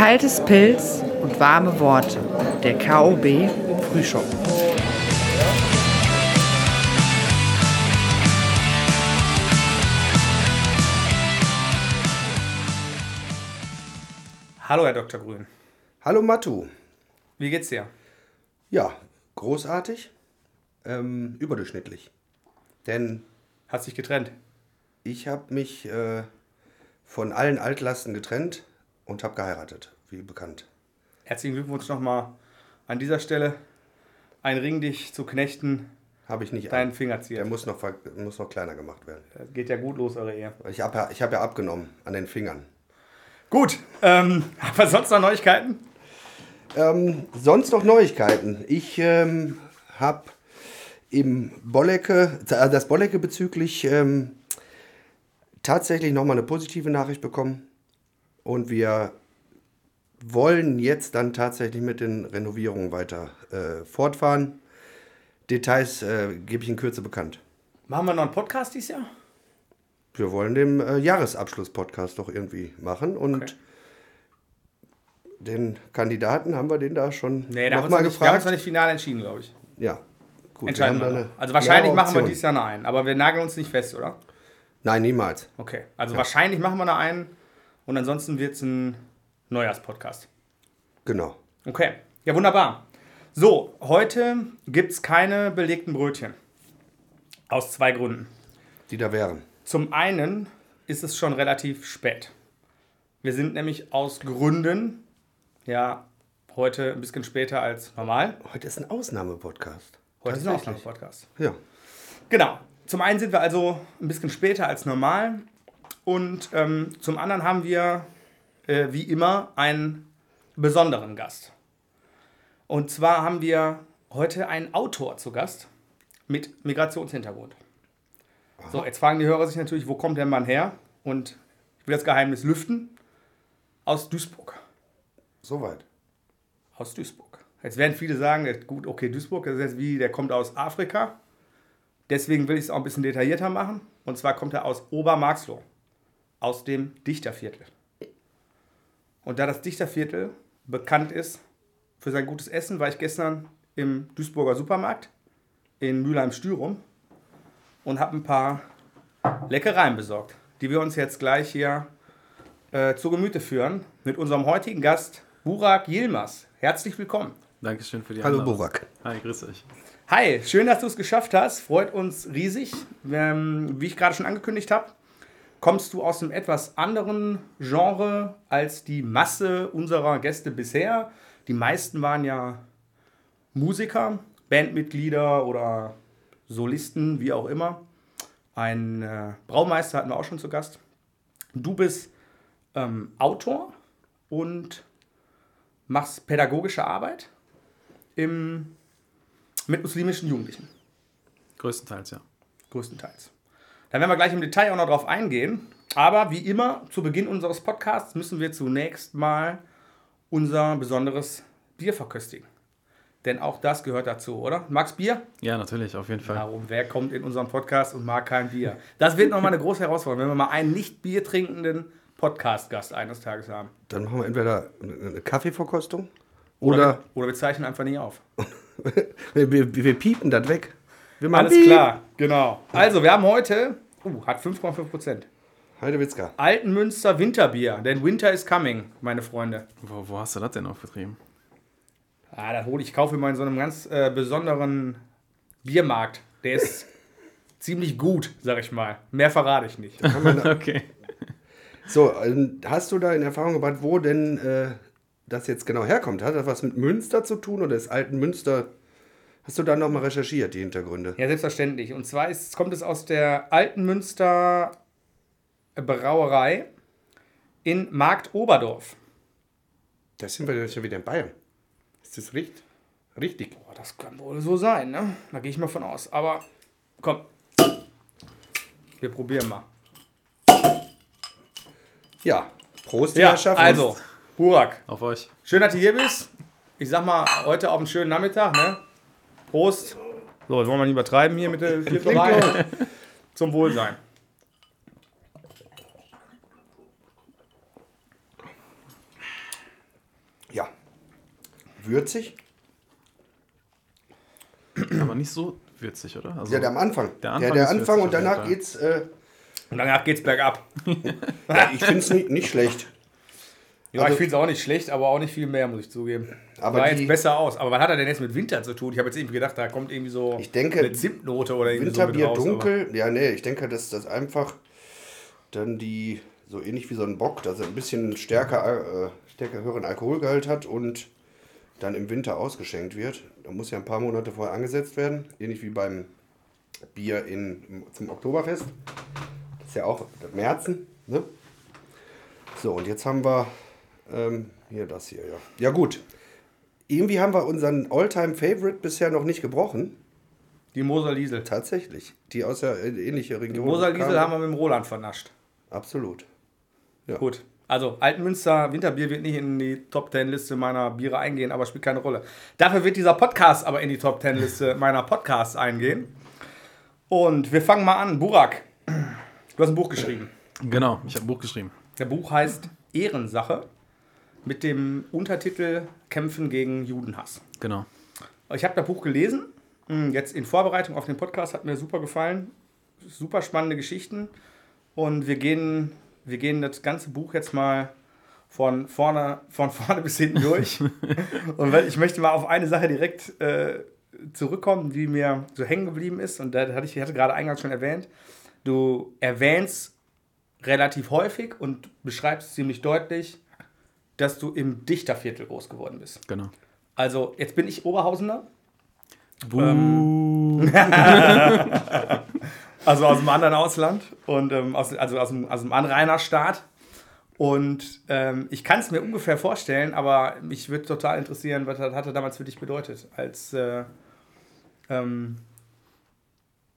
Kaltes Pilz und warme Worte. Der KOB Frühschoppen. Hallo, Herr Dr. Grün. Hallo Matu. Wie geht's dir? Ja, großartig. Ähm, überdurchschnittlich. Denn Hat sich getrennt. ich habe mich äh, von allen Altlasten getrennt und habe geheiratet, wie bekannt. Herzlichen Glückwunsch nochmal an dieser Stelle. Ein Ring, dich zu knechten, Habe ich nicht. deinen. Finger Der ziehen. muss noch, muss noch kleiner gemacht werden. Das geht ja gut los, eure Ehe. Ich habe ja, ich hab ja abgenommen an den Fingern. Gut, ähm, haben wir sonst noch Neuigkeiten? Ähm, sonst noch Neuigkeiten. Ich ähm, habe im Bollecke, äh, das Bollecke bezüglich ähm, tatsächlich nochmal eine positive Nachricht bekommen. Und wir wollen jetzt dann tatsächlich mit den Renovierungen weiter äh, fortfahren. Details äh, gebe ich in Kürze bekannt. Machen wir noch einen Podcast dieses Jahr? Wir wollen den äh, Jahresabschluss-Podcast doch irgendwie machen. Und Okay. den Kandidaten haben wir den da schon Nee, da wir nochmal noch nicht, wir haben uns gefragt. noch nicht final entschieden, glaube ich. Ja, gut. Entscheiden wir eine Also wahrscheinlich machen wir dieses Jahr noch einen, aber wir nageln uns nicht fest, oder? Nein, niemals. Okay, also wahrscheinlich machen wir noch einen und ansonsten wird es ein Neujahrspodcast. Genau. Okay, ja wunderbar. So, heute gibt es keine belegten Brötchen. Aus zwei Gründen. Die da wären. Zum einen ist es schon relativ spät. Wir sind nämlich aus Gründen, ja, heute ein bisschen später als normal. Heute ist ein Ausnahmepodcast. Heute ist ein. Ausnahmepodcast. Ja. Genau. Zum einen sind wir also ein bisschen später als normal und ähm, zum anderen haben wir äh, wie immer einen besonderen Gast. Und zwar haben wir heute einen Autor zu Gast mit Migrationshintergrund. So, jetzt fragen die Hörer sich natürlich, wo kommt der Mann her? Und ich will das Geheimnis lüften. Aus Duisburg. Soweit. Aus Duisburg. Jetzt werden viele sagen, gut, okay, Duisburg, das ist jetzt wie, der kommt aus Afrika. Deswegen will ich es auch ein bisschen detaillierter machen. Und zwar kommt er aus Obermarxloh, aus dem Dichterviertel. Und da das Dichterviertel bekannt ist für sein gutes Essen, war ich gestern im Duisburger Supermarkt in Mülheim-Stürum und habe ein paar Leckereien besorgt, die wir uns jetzt gleich hier äh, zu Gemüte führen mit unserem heutigen Gast Burak Yilmaz. Herzlich willkommen. Dankeschön für die Hallo Einladung. Burak. Hi, grüß euch. Hi, schön, dass du es geschafft hast. Freut uns riesig. Ähm, wie ich gerade schon angekündigt habe, kommst du aus einem etwas anderen Genre als die Masse unserer Gäste bisher. Die meisten waren ja Musiker, Bandmitglieder oder Solisten, wie auch immer. Ein äh, Braumeister hatten wir auch schon zu Gast. Du bist ähm, Autor und machst pädagogische Arbeit im mit muslimischen Jugendlichen, Größtenteils, ja. größtenteils. Da werden wir gleich im Detail auch noch drauf eingehen. Aber wie immer, zu Beginn unseres Podcasts müssen wir zunächst mal unser besonderes Bier verköstigen. Denn auch das gehört dazu, oder? Magst Bier? Ja, natürlich, auf jeden Fall. Warum? Wer kommt in unseren Podcast und mag kein Bier? Das wird nochmal eine große Herausforderung, wenn wir mal einen nicht Bier trinkenden Podcast-Gast eines Tages haben. Dann machen wir entweder eine Kaffeeverkostung Oder, oder, wir, oder wir zeichnen einfach nicht auf. wir, wir, wir piepen das weg. Wir machen Alles Piep. klar, genau. Also, wir haben heute, uh, hat 5,5 Prozent. Heidewitzka. Altenmünster Winterbier, denn Winter is coming, meine Freunde. Wo, wo hast du das denn aufgetrieben? Ah, das hole ich, kaufe mir mal in so einem ganz äh, besonderen Biermarkt. Der ist ziemlich gut, sag ich mal. Mehr verrate ich nicht. okay. So, ähm, hast du da in Erfahrung gebracht, wo denn äh, das jetzt genau herkommt? Hat das was mit Münster zu tun oder ist alten Münster? Hast du da nochmal recherchiert, die Hintergründe? Ja, selbstverständlich. Und zwar ist, kommt es aus der Altenmünster Brauerei in Markt Oberdorf. Da sind wir ja schon wieder in Bayern. Ist das richtig? Richtig. Boah, das kann wohl so sein, ne? Da gehe ich mal von aus. Aber komm, wir probieren mal. Ja, Prost, Ja, Herrschaften. also, Burak, Auf euch. schön, dass du hier bist. Ich sag mal, heute auf einen schönen Nachmittag, ne? Prost. So, jetzt wollen wir nicht übertreiben hier mit der Viertelreihe. Zum Wohlsein. würzig. Aber nicht so würzig, oder? Also, Ja, der am Anfang. Der Der, Anfang der ist Anfang und danach geht's. Äh, Und danach geht's bergab. ja, ich finde es nicht, nicht schlecht. Ja, Also- ich finde es auch nicht schlecht, aber auch nicht viel mehr, muss ich zugeben. Aber Sah jetzt besser aus. Aber was hat er denn jetzt mit Winter zu tun? Ich habe jetzt irgendwie gedacht, da kommt irgendwie so Ich denke, eine Zimtnote oder irgendwie so Winterbier mit raus, dunkel. Ja, nee, ich denke, dass das einfach dann die, so ähnlich wie so ein Bock, dass er ein bisschen stärker, äh, stärker höheren Alkoholgehalt hat und dann im Winter ausgeschenkt wird. Da muss ja ein paar Monate vorher angesetzt werden. Ähnlich wie beim Bier in, zum Oktoberfest. Das ist ja auch Märzen, ne? So, und jetzt haben wir ähm, hier das hier, ja. Ja, gut. Irgendwie haben wir unseren Alltime-Favorite bisher noch nicht gebrochen. Die Moser Liesel. Tatsächlich. Die aus der äh, ähnlichen Die Region. Moser Liesel haben wir mit dem Roland vernascht. Absolut. Ja. Gut. Also, Altenmünster Winterbier wird nicht in die Top 10 Liste meiner Biere eingehen, aber spielt keine Rolle. Dafür wird dieser Podcast aber in die Top 10 Liste meiner Podcasts eingehen. Und wir fangen mal an. Burak, du hast ein Buch geschrieben. Genau, ich habe ein Buch geschrieben. Der Buch heißt Ehrensache mit dem Untertitel Kämpfen gegen Judenhass. Genau. Ich habe das Buch gelesen, mh, jetzt in Vorbereitung auf den Podcast, hat mir super gefallen. Super spannende Geschichten. Und wir gehen, wir gehen das ganze Buch jetzt mal von vorne, von vorne bis hinten durch. Und ich möchte mal auf eine Sache direkt äh, zurückkommen, die mir so hängen geblieben ist. Und da hatte ich ich hatte gerade eingangs schon erwähnt. Du erwähnst relativ häufig und beschreibst ziemlich deutlich, dass du im Dichterviertel groß geworden bist. Genau. Also, jetzt bin ich Oberhausener. Buh. Also aus einem anderen Ausland und ähm, aus, also aus einem, aus einem Anrainerstaat. Und ähm, ich kann es mir ungefähr vorstellen, aber mich würde total interessieren, was das hatte damals für dich bedeutet. Als, äh, ähm,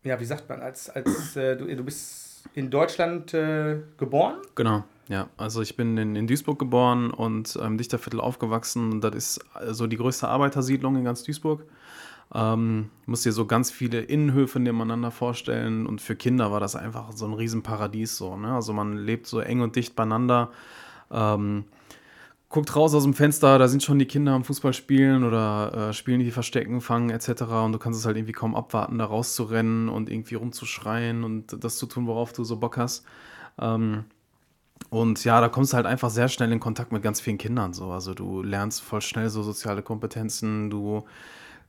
ja, wie sagt man, als, als äh, du, du bist in Deutschland äh, geboren? Genau, ja. Also ich bin in, in Duisburg geboren und im Dichterviertel aufgewachsen. Das ist so die größte Arbeitersiedlung in ganz Duisburg. Ähm, musst dir so ganz viele Innenhöfe nebeneinander vorstellen und für Kinder war das einfach so ein Riesenparadies so. Ne? Also man lebt so eng und dicht beieinander. Ähm, guckt raus aus dem Fenster, da sind schon die Kinder am Fußball spielen oder äh, spielen die Verstecken, fangen etc. Und du kannst es halt irgendwie kaum abwarten, da rauszurennen und irgendwie rumzuschreien und das zu tun, worauf du so Bock hast. Ähm, und ja, da kommst du halt einfach sehr schnell in Kontakt mit ganz vielen Kindern. So. Also du lernst voll schnell so soziale Kompetenzen, du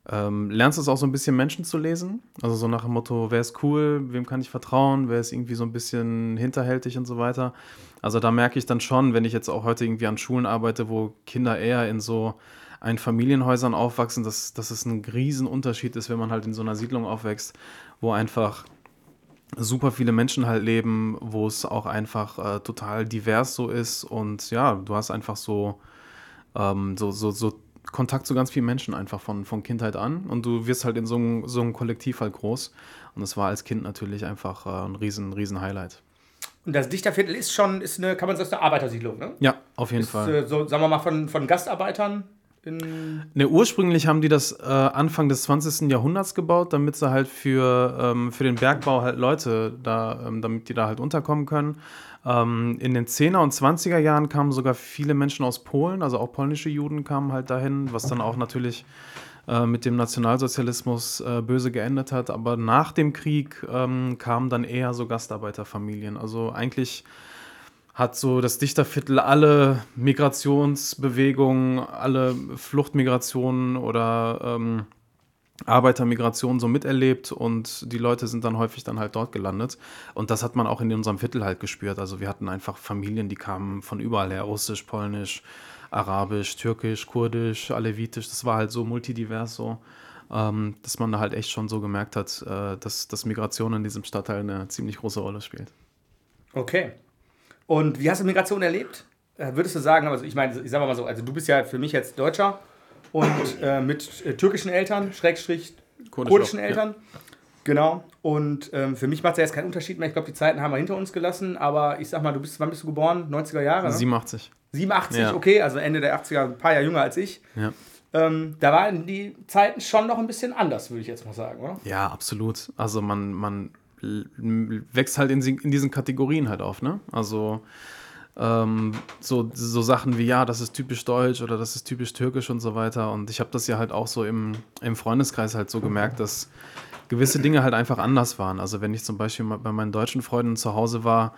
ähm, lernst es auch so ein bisschen Menschen zu lesen. Also so nach dem Motto, wer ist cool, wem kann ich vertrauen, wer ist irgendwie so ein bisschen hinterhältig und so weiter. Also da merke ich dann schon, wenn ich jetzt auch heute irgendwie an Schulen arbeite, wo Kinder eher in so Einfamilienhäusern aufwachsen, dass, dass es ein Riesenunterschied ist, wenn man halt in so einer Siedlung aufwächst, wo einfach super viele Menschen halt leben, wo es auch einfach äh, total divers so ist und ja, du hast einfach so, ähm, so, so, so Kontakt zu ganz vielen Menschen einfach von, von Kindheit an und du wirst halt in so einem, so einem Kollektiv halt groß und das war als Kind natürlich einfach äh, ein riesen, riesen Highlight. Und das Dichterviertel ist schon, ist eine, kann man sagen, eine Arbeitersiedlung, ne? Ja, auf jeden Ist, Fall. äh, so, sagen wir mal, von, von Gastarbeitern Ne, ursprünglich haben die das äh, Anfang des 20. Jahrhunderts gebaut, damit sie halt für, ähm, für den Bergbau halt Leute da, ähm, damit die da halt unterkommen können. Ähm, in den 10er und 20er Jahren kamen sogar viele Menschen aus Polen, also auch polnische Juden kamen halt dahin, was dann auch natürlich äh, mit dem Nationalsozialismus äh, böse geendet hat. Aber nach dem Krieg ähm, kamen dann eher so Gastarbeiterfamilien. Also eigentlich hat so das Dichterviertel alle Migrationsbewegungen, alle Fluchtmigrationen oder ähm, Arbeitermigrationen so miterlebt und die Leute sind dann häufig dann halt dort gelandet. Und das hat man auch in unserem Viertel halt gespürt. Also wir hatten einfach Familien, die kamen von überall her, russisch, polnisch, arabisch, türkisch, kurdisch, alevitisch. Das war halt so multidivers so, ähm, dass man da halt echt schon so gemerkt hat, äh, dass, dass Migration in diesem Stadtteil eine ziemlich große Rolle spielt. Okay. Und wie hast du Migration erlebt? Äh, würdest du sagen, also ich meine, ich sag mal so, also du bist ja für mich jetzt Deutscher und äh, mit äh, türkischen Eltern, Schrägstrich Kurdisch kurdischen auch, Eltern. Genau. Und ähm, für mich macht es ja jetzt keinen Unterschied mehr. Ich glaube, die Zeiten haben wir hinter uns gelassen. Aber ich sag mal, du bist, wann bist du geboren? 90er Jahre? Ne? 87. 87, Ja. okay, also Ende der 80er, ein paar Jahre jünger als ich. Ja. Ähm, da waren die Zeiten schon noch ein bisschen anders, würde ich jetzt mal sagen, oder? Ja, absolut. Also man, man wächst halt in, in diesen Kategorien halt auf, ne? Also ähm, so, so Sachen wie, ja, das ist typisch deutsch oder das ist typisch türkisch und so weiter. Und ich habe das ja halt auch so im, im Freundeskreis halt so gemerkt, dass gewisse Dinge halt einfach anders waren. Also wenn ich zum Beispiel bei meinen deutschen Freunden zu Hause war,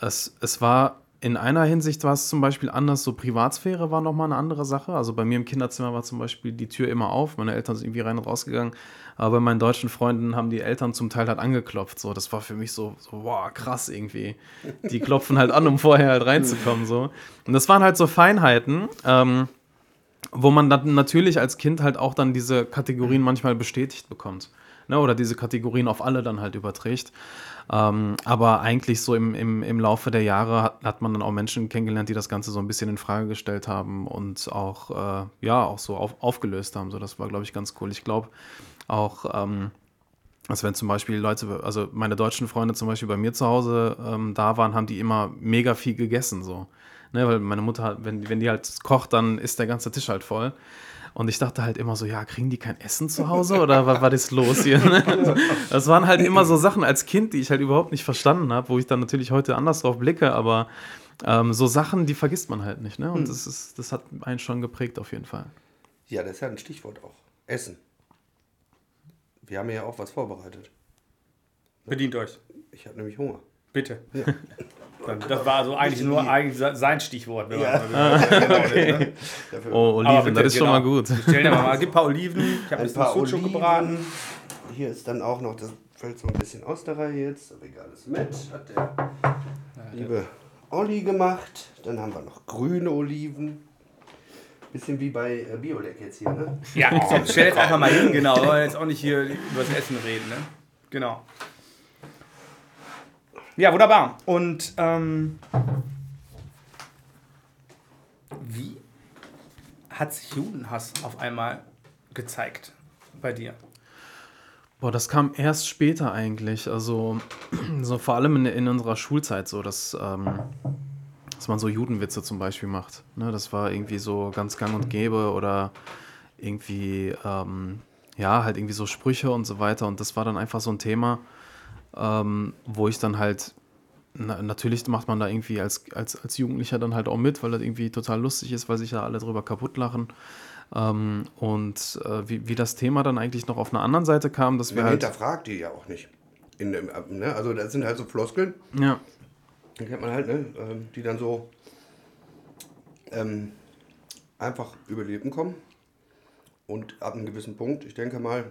es, es war in einer Hinsicht war es zum Beispiel anders, so Privatsphäre war nochmal eine andere Sache. Also bei mir im Kinderzimmer war zum Beispiel die Tür immer auf, meine Eltern sind irgendwie rein und rausgegangen. Aber bei meinen deutschen Freunden haben die Eltern zum Teil halt angeklopft. So, das war für mich so, so wow, krass irgendwie. Die klopfen halt an, um vorher halt reinzukommen. So. Und das waren halt so Feinheiten, ähm, wo man dann natürlich als Kind halt auch dann diese Kategorien manchmal bestätigt bekommt. Ne? Oder diese Kategorien auf alle dann halt überträgt. Ähm, aber eigentlich so im, im, im Laufe der Jahre hat, hat, man dann auch Menschen kennengelernt, die das Ganze so ein bisschen in Frage gestellt haben und auch, äh, ja, auch so auf, aufgelöst haben. So, das war, glaube ich, ganz cool. Ich glaube auch, ähm, also wenn zum Beispiel Leute, also meine deutschen Freunde zum Beispiel bei mir zu Hause ähm, da waren, haben die immer mega viel gegessen, so. Ne, weil meine Mutter, wenn, wenn die halt kocht, dann ist der ganze Tisch halt voll. Und ich dachte halt immer so, ja, kriegen die kein Essen zu Hause oder was war das los hier? Ne? Das waren halt immer so Sachen als Kind, die ich halt überhaupt nicht verstanden habe, wo ich dann natürlich heute anders drauf blicke, aber ähm, so Sachen, die vergisst man halt nicht. Ne? Und hm. das, ist, das hat einen schon geprägt auf jeden Fall. Ja, das ist ja ein Stichwort auch. Essen. Wir haben ja auch was vorbereitet. Bedient euch. Ich habe nämlich Hunger. Bitte. Ja. Das war also eigentlich nur eigentlich sein Stichwort. Ja. genau okay. ne? Oh, Oliven, bitte, das ist genau. schon mal gut. Stell dir mal, gib ein paar Oliven. Ich habe ein bisschen Sucuk gebraten. Hier ist dann auch noch, das fällt so ein bisschen aus der Reihe jetzt, aber egal, ist mit. Hat der liebe Olli gemacht. Dann haben wir noch grüne Oliven. Bisschen wie bei äh, Biolek jetzt hier, ne? Ja, so, stell jetzt einfach mal hin, genau. Wir wollen jetzt auch nicht hier über das Essen reden, ne? Genau. Ja, wunderbar. Und ähm, wie hat sich Judenhass auf einmal gezeigt bei dir? Boah, das kam erst später eigentlich. Also, so vor allem in, in unserer Schulzeit so, dass, ähm, dass man so Judenwitze zum Beispiel macht. Ne, das war irgendwie so ganz gang und gäbe oder irgendwie, ähm, ja, halt irgendwie so Sprüche und so weiter. Und das war dann einfach so ein Thema ähm, wo ich dann halt, na, natürlich macht man da irgendwie als, als, als Jugendlicher dann halt auch mit, weil das irgendwie total lustig ist, weil sich ja alle drüber kaputt lachen. Ähm, und äh, wie, wie das Thema dann eigentlich noch auf einer anderen Seite kam, dass wir Man halt. hinterfragt die ja auch nicht. In dem, ne? Also das sind halt so Floskeln. Ja. Die kennt man halt, ne? Ähm, die dann so ähm, einfach über Leben kommen. Und ab einem gewissen Punkt, ich denke mal,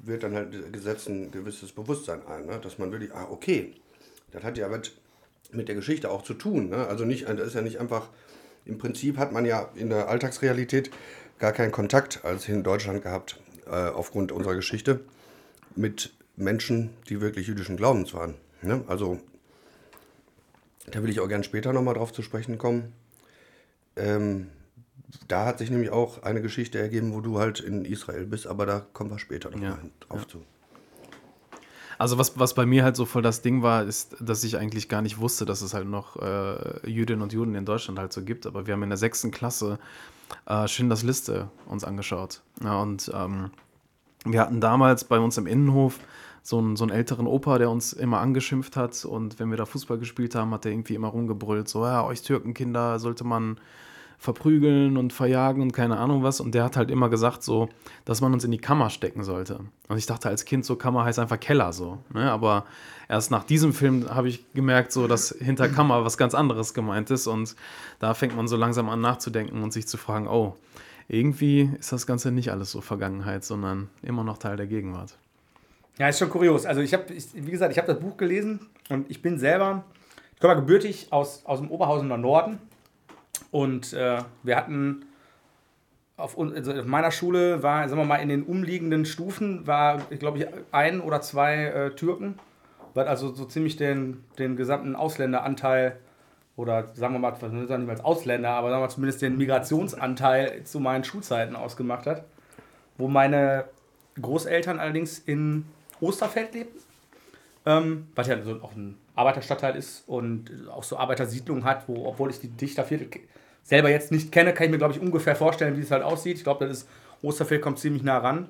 wird dann halt gesetzt ein gewisses Bewusstsein ein, ne? dass man wirklich, ah, okay, das hat ja was mit der Geschichte auch zu tun. Ne? Also nicht, das ist ja nicht einfach, im Prinzip hat man ja in der Alltagsrealität gar keinen Kontakt als in Deutschland gehabt, äh, aufgrund unserer Geschichte, mit Menschen, die wirklich jüdischen Glaubens waren. Ne? Also da will ich auch gern später nochmal drauf zu sprechen kommen. Ähm, da hat sich nämlich auch eine Geschichte ergeben, wo du halt in Israel bist, aber da kommen wir später noch ja. drauf ja. zu. Also was, was bei mir halt so voll das Ding war, ist, dass ich eigentlich gar nicht wusste, dass es halt noch äh, Jüdinnen und Juden in Deutschland halt so gibt. Aber wir haben in der sechsten Klasse äh, Schindlers Liste uns angeschaut. Ja, und ähm, wir hatten damals bei uns im Innenhof so einen, so einen älteren Opa, der uns immer angeschimpft hat. Und wenn wir da Fußball gespielt haben, hat er irgendwie immer rumgebrüllt, so, ja, euch Türkenkinder sollte man verprügeln und verjagen und keine Ahnung was. Und der hat halt immer gesagt, so, dass man uns in die Kammer stecken sollte. Und ich dachte als Kind, so Kammer heißt einfach Keller so. Ne? Aber erst nach diesem Film habe ich gemerkt, so, dass hinter Kammer was ganz anderes gemeint ist. Und da fängt man so langsam an nachzudenken und sich zu fragen, oh, irgendwie ist das Ganze nicht alles so Vergangenheit, sondern immer noch Teil der Gegenwart. Ja, ist schon kurios. Also ich habe, wie gesagt, ich habe das Buch gelesen und ich bin selber, ich komme mal gebürtig aus, aus dem Oberhausener Norden und äh, wir hatten auf, also auf, meiner Schule war, sagen wir mal, in den umliegenden Stufen war, ich glaube, ein oder zwei äh, Türken, was also so ziemlich den, den gesamten Ausländeranteil oder sagen wir mal, nicht als Ausländer, aber sagen wir zumindest den Migrationsanteil zu meinen Schulzeiten ausgemacht hat. Wo meine Großeltern allerdings in Osterfeld lebten, ähm, was ja so auch ein Arbeiterstadtteil ist und auch so Arbeitersiedlungen hat, wo, obwohl ich die Dichterviertel selber jetzt nicht kenne, kann ich mir, glaube ich, ungefähr vorstellen, wie es halt aussieht. Ich glaube, das ist, Osterfeld kommt ziemlich nah ran.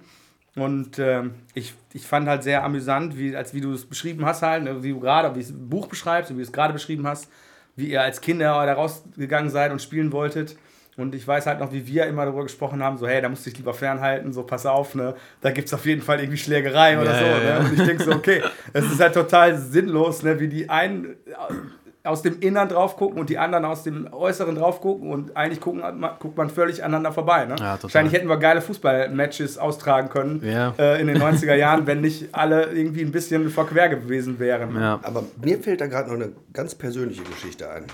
Und äh, ich, ich fand halt sehr amüsant, wie, als wie du es beschrieben hast, halt, ne, wie du gerade, wie es Buch beschreibst, wie du es gerade beschrieben hast, wie ihr als Kinder da rausgegangen seid und spielen wolltet. Und ich weiß halt noch, wie wir immer darüber gesprochen haben, so, hey, da musst du dich lieber fernhalten, so, pass auf, ne, da gibt es auf jeden Fall irgendwie Schlägereien oder Ja, so, ja, ne? ja. Und ich denke so, okay, es ist halt total sinnlos, ne, wie die einen aus dem Innern drauf gucken und die anderen aus dem Äußeren drauf gucken und eigentlich gucken, guckt man völlig aneinander vorbei, ne? Ja, total. Wahrscheinlich hätten wir geile Fußballmatches austragen können Ja. äh, in den 90er Jahren, wenn nicht alle irgendwie ein bisschen verquer gewesen wären. Ja. Aber mir fällt da gerade noch eine ganz persönliche Geschichte ein,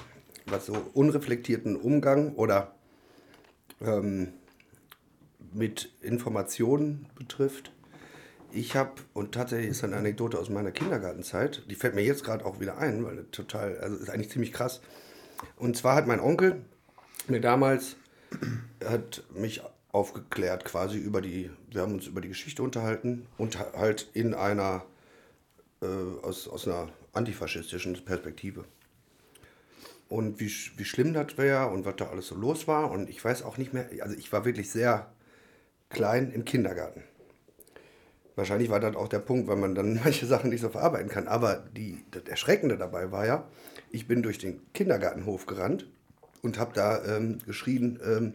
was so unreflektierten Umgang oder ähm, mit Informationen betrifft. Ich habe, und tatsächlich ist eine Anekdote aus meiner Kindergartenzeit, die fällt mir jetzt gerade auch wieder ein, weil total, also ist eigentlich ziemlich krass. Und zwar hat mein Onkel mir damals, hat mich aufgeklärt quasi über die, wir haben uns über die Geschichte unterhalten und halt in einer äh, aus, aus einer antifaschistischen Perspektive. Und wie, wie schlimm das wäre und was da alles so los war. Und ich weiß auch nicht mehr, also ich war wirklich sehr klein im Kindergarten. Wahrscheinlich war das auch der Punkt, weil man dann manche Sachen nicht so verarbeiten kann. Aber die, das Erschreckende dabei war ja, ich bin durch den Kindergartenhof gerannt und habe da ähm, geschrien, ähm,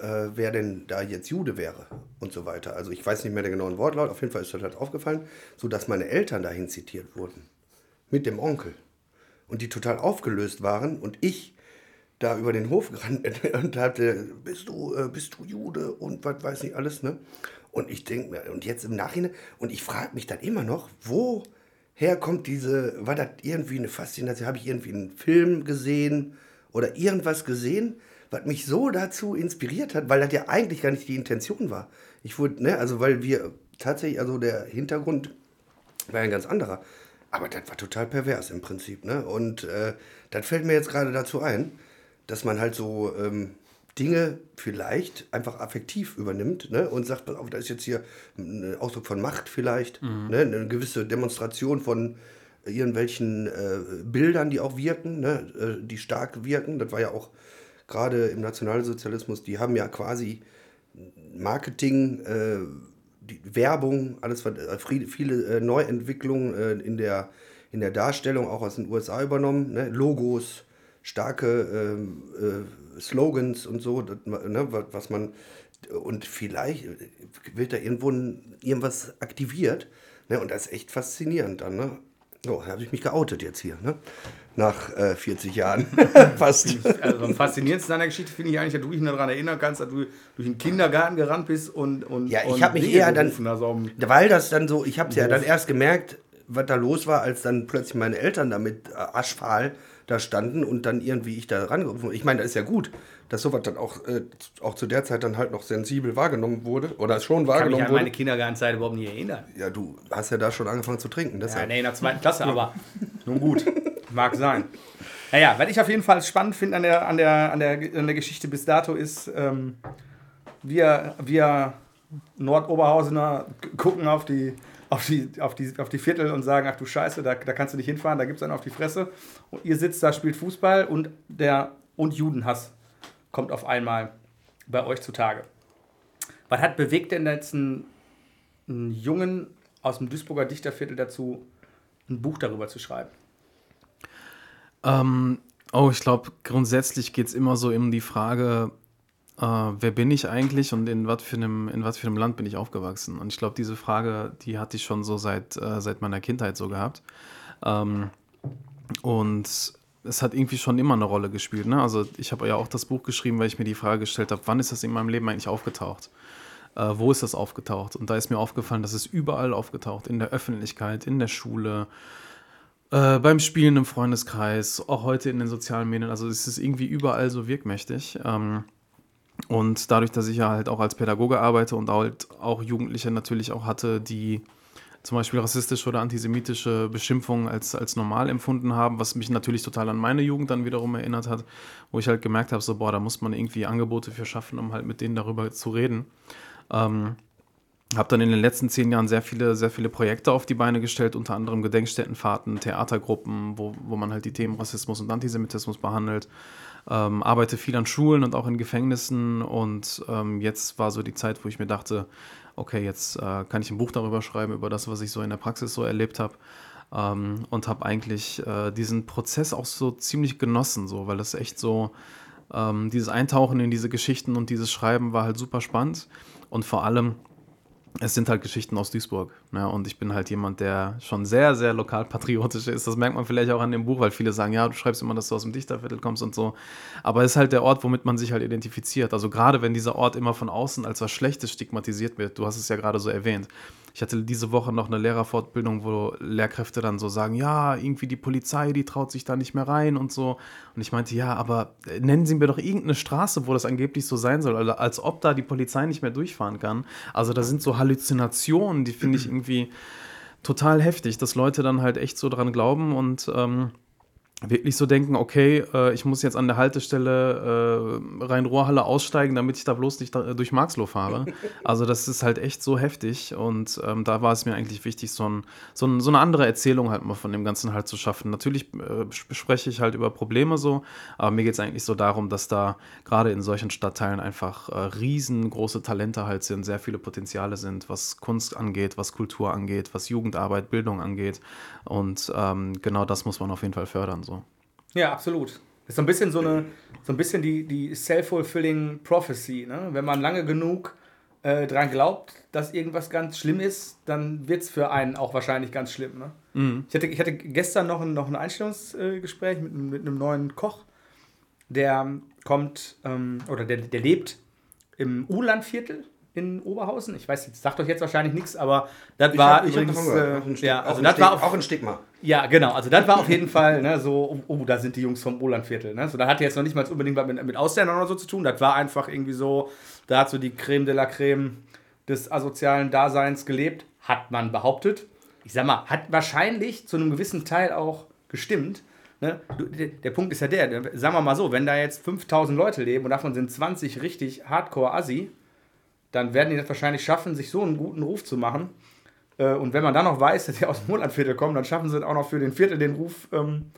äh, wer denn da jetzt Jude wäre und so weiter. Also ich weiß nicht mehr den genauen Wortlaut, auf jeden Fall ist das halt aufgefallen, sodass meine Eltern dahin zitiert wurden. Mit dem Onkel. Und die total aufgelöst waren und ich da über den Hof gerannt und hatte, bist du, äh, bist du Jude und was weiß ich alles, ne? Und ich denke mir, und jetzt im Nachhinein, und ich frage mich dann immer noch, woher kommt diese, war das irgendwie eine Faszination, habe ich irgendwie einen Film gesehen oder irgendwas gesehen, was mich so dazu inspiriert hat, weil das ja eigentlich gar nicht die Intention war. Ich wurde, ne, also weil wir tatsächlich, also der Hintergrund war ein ganz anderer. Aber das war total pervers im Prinzip. Ne? Und äh, das fällt mir jetzt gerade dazu ein, dass man halt so ähm, Dinge vielleicht einfach affektiv übernimmt ne? und sagt, pass auf, da ist jetzt hier ein Ausdruck von Macht vielleicht, ne? eine gewisse Demonstration von irgendwelchen äh, Bildern, die auch wirken, ne? äh, die stark wirken. Das war ja auch gerade im Nationalsozialismus, die haben ja quasi Marketing, äh, Werbung, alles was, äh, viele, äh, Neuentwicklungen äh, in, der, in der Darstellung auch aus den USA übernommen. Ne? Logos, starke ähm, äh, Slogans und so, ne? was, man und vielleicht wird da irgendwo irgendwas aktiviert. Ne? Und das ist echt faszinierend dann. Ne? So, habe ich mich geoutet jetzt hier, ne? Nach äh, 40 Jahren. Fast. Also am faszinierendsten an der Geschichte finde ich eigentlich, dass du dich daran erinnern kannst, dass du durch den Kindergarten gerannt bist und. und Ja, ich habe mich eher dann, dem- weil das dann so, ich habe es ja dann erst gemerkt, was da los war, als dann plötzlich meine Eltern da mit äh, aschfahl da standen und dann irgendwie ich da rangerufen wurde. Ich meine, das ist ja gut, dass sowas dann auch, äh, auch zu der Zeit dann halt noch sensibel wahrgenommen wurde oder schon kann mich wahrgenommen an meine wurde. Kindergartenzeit überhaupt nicht erinnern. Ja, du hast ja da schon angefangen zu trinken. Ja, Deshalb. nee, in der zweiten Klasse, aber nun gut, mag sein. Naja, was ich auf jeden Fall spannend finde an der, an, der, an, der, an der Geschichte bis dato ist, ähm, wir, wir Nordoberhausener gucken auf die, auf, die, auf, die, auf die Viertel und sagen, ach du Scheiße, da, da kannst du nicht hinfahren, da gibt es einen auf die Fresse. Und ihr sitzt da, spielt Fußball und, der, und Judenhass kommt auf einmal bei euch zutage. Was hat bewegt denn jetzt einen, einen Jungen aus dem Duisburger Dichterviertel dazu, ein Buch darüber zu schreiben? Ähm, oh, ich glaube, grundsätzlich geht es immer so um die Frage, äh, wer bin ich eigentlich und in was für einem, in was für einem Land bin ich aufgewachsen? Und ich glaube, diese Frage, die hatte ich schon so seit, äh, seit meiner Kindheit so gehabt. Ähm, und es hat irgendwie schon immer eine Rolle gespielt. Ne? Also ich habe ja auch das Buch geschrieben, weil ich mir die Frage gestellt habe, wann ist das in meinem Leben eigentlich aufgetaucht? Äh, wo ist das aufgetaucht? Und da ist mir aufgefallen, dass es überall aufgetaucht, in der Öffentlichkeit, in der Schule, äh, beim Spielen im Freundeskreis, auch heute in den sozialen Medien. Also es ist irgendwie überall so wirkmächtig. Ähm, und dadurch, dass ich ja halt auch als Pädagoge arbeite und halt auch Jugendliche natürlich auch hatte, die zum Beispiel rassistische oder antisemitische Beschimpfungen als, als normal empfunden haben, was mich natürlich total an meine Jugend dann wiederum erinnert hat, wo ich halt gemerkt habe, so, boah, da muss man irgendwie Angebote für schaffen, um halt mit denen darüber zu reden. Ähm, habe dann in den letzten zehn Jahren sehr viele, sehr viele Projekte auf die Beine gestellt, unter anderem Gedenkstättenfahrten, Theatergruppen, wo, wo man halt die Themen Rassismus und Antisemitismus behandelt. Ähm, arbeite viel an Schulen und auch in Gefängnissen und ähm, jetzt war so die Zeit, wo ich mir dachte, okay, jetzt äh, kann ich ein Buch darüber schreiben, über das, was ich so in der Praxis so erlebt habe. ähm, und habe eigentlich äh, diesen Prozess auch so ziemlich genossen, so, weil das echt so, ähm, dieses Eintauchen in diese Geschichten und dieses Schreiben war halt super spannend und vor allem es sind halt Geschichten aus Duisburg. Ne? Und ich bin halt jemand, der schon sehr, sehr lokalpatriotisch ist. Das merkt man vielleicht auch an dem Buch, weil viele sagen, ja, du schreibst immer, dass du aus dem Dichterviertel kommst und so. Aber es ist halt der Ort, womit man sich halt identifiziert. Also gerade wenn dieser Ort immer von außen als was Schlechtes stigmatisiert wird, du hast es ja gerade so erwähnt. Ich hatte diese Woche noch eine Lehrerfortbildung, wo Lehrkräfte dann so sagen, ja, irgendwie die Polizei, die traut sich da nicht mehr rein und so. Und ich meinte, ja, aber nennen Sie mir doch irgendeine Straße, wo das angeblich so sein soll, also als ob da die Polizei nicht mehr durchfahren kann. Also da sind so Halluzinationen, die finde ich irgendwie total heftig, dass Leute dann halt echt so dran glauben und ähm, wirklich so denken, okay, äh, ich muss jetzt an der Haltestelle äh, Rhein-Ruhr-Halle aussteigen, damit ich da bloß nicht da, durch Marxloh fahre. Also das ist halt echt so heftig und ähm, da war es mir eigentlich wichtig, so, ein, so, ein, so, eine andere Erzählung halt mal von dem Ganzen halt zu schaffen. Natürlich äh, spreche ich halt über Probleme so, aber mir geht es eigentlich so darum, dass da gerade in solchen Stadtteilen einfach äh, riesengroße Talente halt sind, sehr viele Potenziale sind, was Kunst angeht, was Kultur angeht, was Jugendarbeit, Bildung angeht und ähm, genau das muss man auf jeden Fall fördern. Ja, absolut. Das ist so ein bisschen so eine, so ein bisschen die, die self-fulfilling prophecy. Ne? Wenn man lange genug äh, dran glaubt, dass irgendwas ganz schlimm ist, dann wird es für einen auch wahrscheinlich ganz schlimm. Ne? Mhm. Ich, hatte, ich hatte gestern noch ein, noch ein Einstellungsgespräch mit, mit einem neuen Koch, der kommt ähm, oder der, der lebt im Ulandviertel in Oberhausen. Ich weiß, das sagt euch jetzt wahrscheinlich nichts, aber das ich war hab, übrigens. Äh, ja, also das war auf, auch ein Stigma. Ja, genau. Also das war auf jeden Fall ne, so, oh, da sind die Jungs vom Olandviertel. Ne? So, da hatte jetzt noch nicht mal unbedingt mit, mit Ausländern oder so zu tun. Das war einfach irgendwie so, da hat so die Creme de la Creme des asozialen Daseins gelebt, hat man behauptet. Ich sag mal, hat wahrscheinlich zu einem gewissen Teil auch gestimmt. Ne? Der Punkt ist ja der, sagen wir mal so, wenn da jetzt 5000 Leute leben und davon sind 20 richtig Hardcore-Assi, dann werden die das wahrscheinlich schaffen, sich so einen guten Ruf zu machen. Äh, und wenn man dann noch weiß, dass sie aus dem Monlandviertel kommen, dann schaffen sie auch noch für den Viertel den Ruf ähm,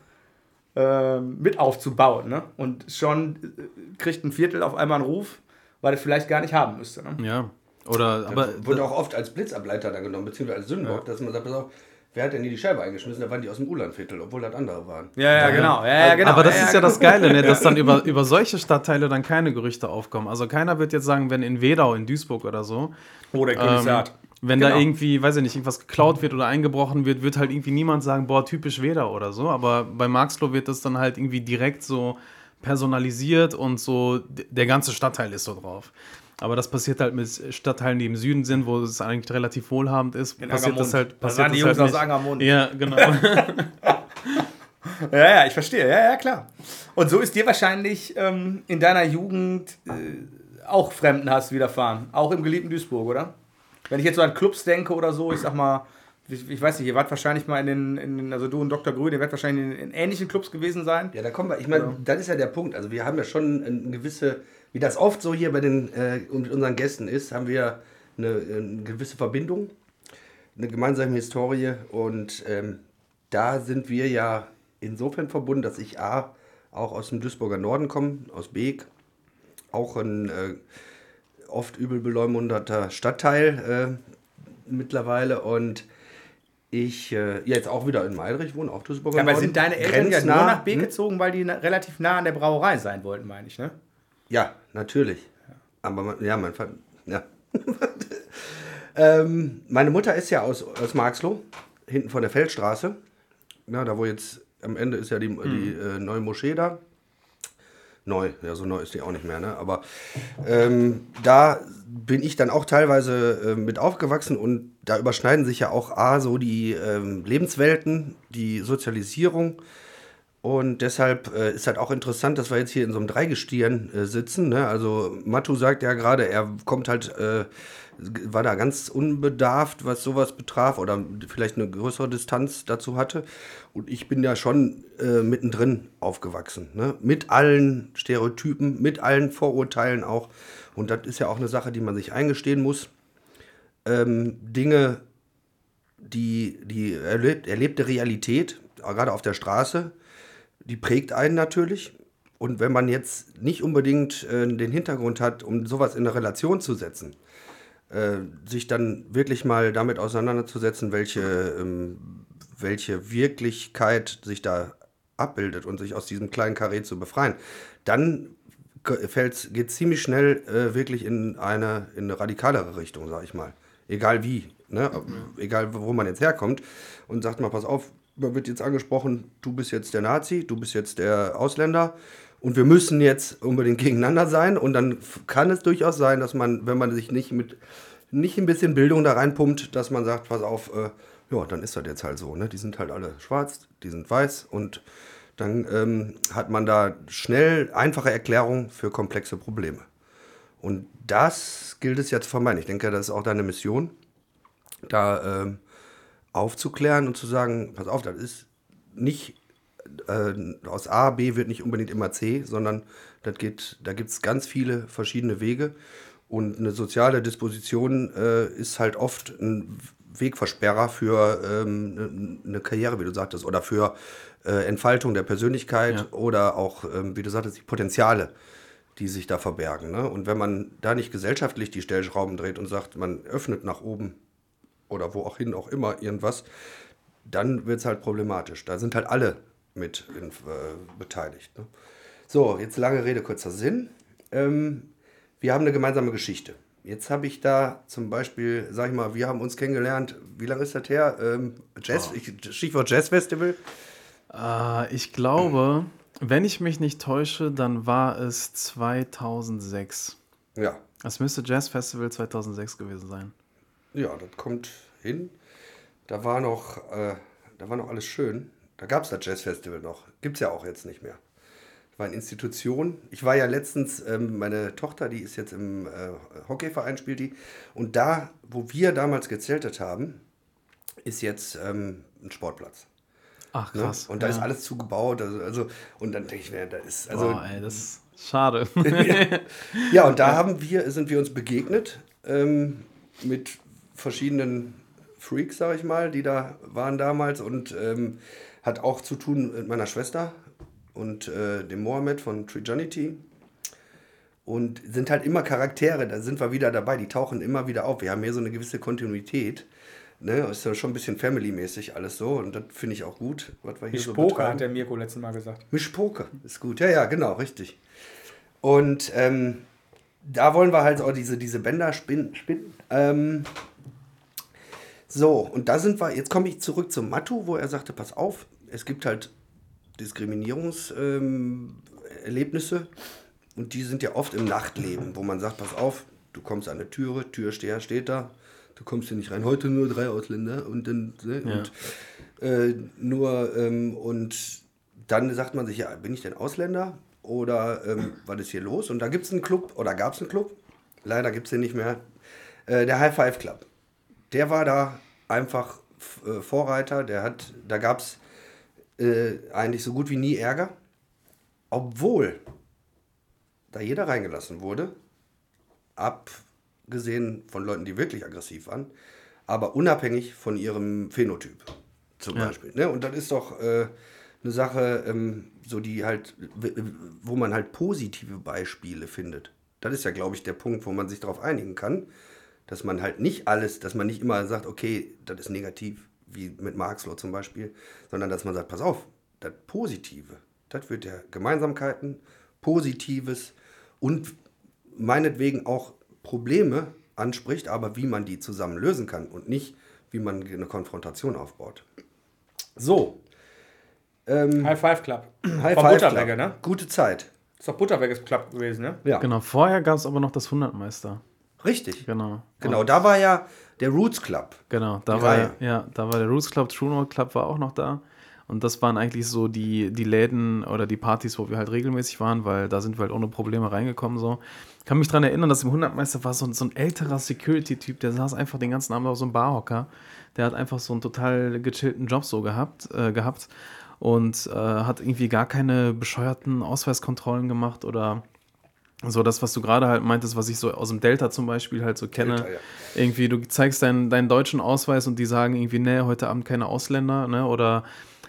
äh, mit aufzubauen. Ne? Und schon äh, kriegt ein Viertel auf einmal einen Ruf, weil er vielleicht gar nicht haben müsste. Ne? Ja. Oder, aber. Wurde auch oft als Blitzableiter da genommen, beziehungsweise als Sündenbock, ja. dass man sagt, pass auf, Wer hat denn die Scheibe eingeschmissen? Da waren die aus dem Ulandviertel, obwohl das andere waren. Ja, ja, genau. Ja, ja, genau. Aber das ja, ist ja, das Geile, ne? dass dann über, über solche Stadtteile dann keine Gerüchte aufkommen. Also keiner wird jetzt sagen, wenn in Wedau, in Duisburg oder so. Oder Königshardt. Ähm, wenn genau. da irgendwie, weiß ich nicht, irgendwas geklaut wird oder eingebrochen wird, wird halt irgendwie niemand sagen, boah, typisch Wedau oder so. Aber bei Marxloh wird das dann halt irgendwie direkt so personalisiert und so, der ganze Stadtteil ist so drauf. Aber das passiert halt mit Stadtteilen, die im Süden sind, wo es eigentlich relativ wohlhabend ist. In passiert Angermund. das halt. Passiert das die Jungs halt aus Angermund. Ja, genau. ja, ja, ich verstehe. Ja, ja, klar. Und so ist dir wahrscheinlich ähm, in deiner Jugend äh, auch Fremdenhass widerfahren. Auch im geliebten Duisburg, oder? Wenn ich jetzt so an Clubs denke oder so, ich sag mal, ich, ich weiß nicht, ihr wart wahrscheinlich mal in den, in den, also du und Dr. Grün, ihr werdet wahrscheinlich in, in, ähnlichen Clubs gewesen sein. Ja, da kommen wir. Ich meine, ja. das ist ja der Punkt. Also wir haben ja schon eine gewisse wie das oft so hier bei den äh, mit unseren Gästen ist, haben wir eine, eine gewisse Verbindung, eine gemeinsame Historie und ähm, da sind wir ja insofern verbunden, dass ich A, auch aus dem Duisburger Norden komme, aus Beek, auch ein äh, oft übel beleumundeter Stadtteil äh, mittlerweile und ich äh, jetzt auch wieder in Meidrich wohne, auch Duisburger ja, aber Norden. sind deine Eltern ja nur nach Beek hm? gezogen, weil die relativ nah an der Brauerei sein wollten, meine ich, ne? Ja, natürlich. Aber man, ja, mein Vater. Ja. ähm, meine Mutter ist ja aus, aus Marxloh, hinten von der Feldstraße. Ja, da wo jetzt am Ende ist ja die, mhm. die äh, neue Moschee da. Neu, ja, so neu ist die auch nicht mehr, ne? Aber ähm, da bin ich dann auch teilweise äh, mit aufgewachsen und da überschneiden sich ja auch A, so die ähm, Lebenswelten, die Sozialisierung und deshalb äh, ist halt auch interessant, dass wir jetzt hier in so einem Dreigestirn äh, sitzen. Ne? Also Matu sagt ja gerade, er kommt halt, äh, war da ganz unbedarft, was sowas betraf oder vielleicht eine größere Distanz dazu hatte. Und ich bin ja schon äh, mittendrin aufgewachsen. Ne? Mit allen Stereotypen, mit allen Vorurteilen auch. Und das ist ja auch eine Sache, die man sich eingestehen muss. Ähm, Dinge, die, die erlebt, erlebte Realität, gerade auf der Straße, die prägt einen natürlich. Und wenn man jetzt nicht unbedingt äh, den Hintergrund hat, um sowas in eine Relation zu setzen, äh, sich dann wirklich mal damit auseinanderzusetzen, welche ähm, welche Wirklichkeit sich da abbildet und sich aus diesem kleinen Karree zu befreien, dann geht es ziemlich schnell äh, wirklich in eine, in eine radikalere Richtung, sag ich mal. Egal wie, ne? egal wo man jetzt herkommt und sagt mal, pass auf, man wird jetzt angesprochen, du bist jetzt der Nazi, du bist jetzt der Ausländer und wir müssen jetzt unbedingt gegeneinander sein und dann kann es durchaus sein, dass man, wenn man sich nicht mit nicht ein bisschen Bildung da reinpumpt, dass man sagt, pass auf, äh, ja, dann ist das jetzt halt so, ne? Die sind halt alle schwarz, die sind weiß und dann ähm, hat man da schnell einfache Erklärungen für komplexe Probleme. Und das gilt es jetzt zu vermeiden. Ich denke, das ist auch deine Mission, da ähm, aufzuklären und zu sagen, pass auf, das ist nicht äh, aus A, B wird nicht unbedingt immer C, sondern das geht, da gibt es ganz viele verschiedene Wege. Und eine soziale Disposition äh, ist halt oft ein Wegversperrer für ähm, eine Karriere, wie du sagtest, oder für äh, Entfaltung der Persönlichkeit ja. oder auch, ähm, wie du sagtest, die Potenziale, die sich da verbergen. Ne? Und wenn man da nicht gesellschaftlich die Stellschrauben dreht und sagt, man öffnet nach oben oder wo auch hin auch immer irgendwas, dann wird es halt problematisch. Da sind halt alle mit in, äh, beteiligt. Ne? So, jetzt lange Rede, kurzer Sinn. Ähm, wir haben eine gemeinsame Geschichte. Jetzt habe ich da zum Beispiel, sag ich mal, wir haben uns kennengelernt, wie lange ist das her? Ähm, Jazz, oh. Stichwort Jazzfestival. Äh, ich glaube, wenn ich mich nicht täusche, dann war es 2006. Ja. Es müsste Jazzfestival 2006 gewesen sein. Ja, das kommt hin. Da war noch, äh, da war noch alles schön. Da gab es das Jazzfestival noch. Gibt es ja auch jetzt nicht mehr. War eine Institution. Ich war ja letztens, ähm, meine Tochter, die ist jetzt im äh, Hockeyverein, spielt die. Und da, wo wir damals gezeltet haben, ist jetzt ähm, ein Sportplatz. Ach ne? krass. Ne? Und da ja. ist alles zugebaut. Also, also, und dann denke ich mir, da ist. Also, Boah, ey, das ist schade. ja. ja, und da haben wir, sind wir uns begegnet ähm, mit verschiedenen Freaks, sag ich mal, die da waren damals und ähm, hat auch zu tun mit meiner Schwester und äh, dem Mohammed von Trijanity. Und sind halt immer Charaktere, da sind wir wieder dabei, die tauchen immer wieder auf. Wir haben hier so eine gewisse Kontinuität. Ne, ist ja schon ein bisschen Family-mäßig alles so und das finde ich auch gut, was wir hier so Poker, hat der Mirko letztes Mal gesagt. Mischpoker ist gut, ja, ja, genau, richtig. Und ähm, da wollen wir halt auch diese, diese Bänder spinnen. spinnen. Ähm, so, und da sind wir, jetzt komme ich zurück zum Matu, wo er sagte, pass auf, es gibt halt Diskriminierungserlebnisse ähm, und die sind ja oft im Nachtleben, wo man sagt, pass auf, du kommst an eine Türe, Türsteher steht da, du kommst hier nicht rein. Heute nur drei Ausländer und dann ne, ja. und, äh, nur ähm, und dann sagt man sich, ja, bin ich denn Ausländer oder ähm, was ist hier los? Und da gibt es einen Club oder gab es einen Club, leider gibt es den nicht mehr, äh, der High Five Club. Der war da einfach äh, Vorreiter, der hat, da gab es äh, eigentlich so gut wie nie Ärger, obwohl da jeder reingelassen wurde, ab gesehen von Leuten, die wirklich aggressiv waren, aber unabhängig von ihrem Phänotyp zum ja. Beispiel. Ne? Und das ist doch äh, eine Sache, ähm, so die halt, wo man halt positive Beispiele findet. Das ist ja, glaube ich, der Punkt, wo man sich darauf einigen kann, dass man halt nicht alles, dass man nicht immer sagt, okay, das ist negativ, wie mit Marxloh zum Beispiel, sondern dass man sagt, pass auf, das Positive, das wird ja Gemeinsamkeiten, Positives und meinetwegen auch Probleme anspricht, aber wie man die zusammen lösen kann und nicht, wie man eine Konfrontation aufbaut. So. Ähm, High Five Club. High Von Five Butterwege, ne? Gute Zeit. Ist doch Butterweges Club gewesen, ne? Ja. Genau, vorher gab es aber noch das Hundertmeister. Richtig. Genau. Genau, da war ja der Roots Club. Genau, da war ja, da war der Roots Club, True Note Club war auch noch da. Und das waren eigentlich so die, die Läden oder die Partys, wo wir halt regelmäßig waren, weil da sind wir halt ohne Probleme reingekommen. So. Ich kann mich daran erinnern, dass im Hundertmeister war so ein, so ein älterer Security-Typ, der saß einfach den ganzen Abend auf so einem Barhocker. Der hat einfach so einen total gechillten Job so gehabt, äh, gehabt und äh, hat irgendwie gar keine bescheuerten Ausweiskontrollen gemacht oder so das, was du gerade halt meintest, was ich so aus dem Delta zum Beispiel halt so kenne. Delta, ja. Irgendwie, du zeigst deinen, deinen deutschen Ausweis und die sagen irgendwie, nee, heute Abend keine Ausländer, ne? Oder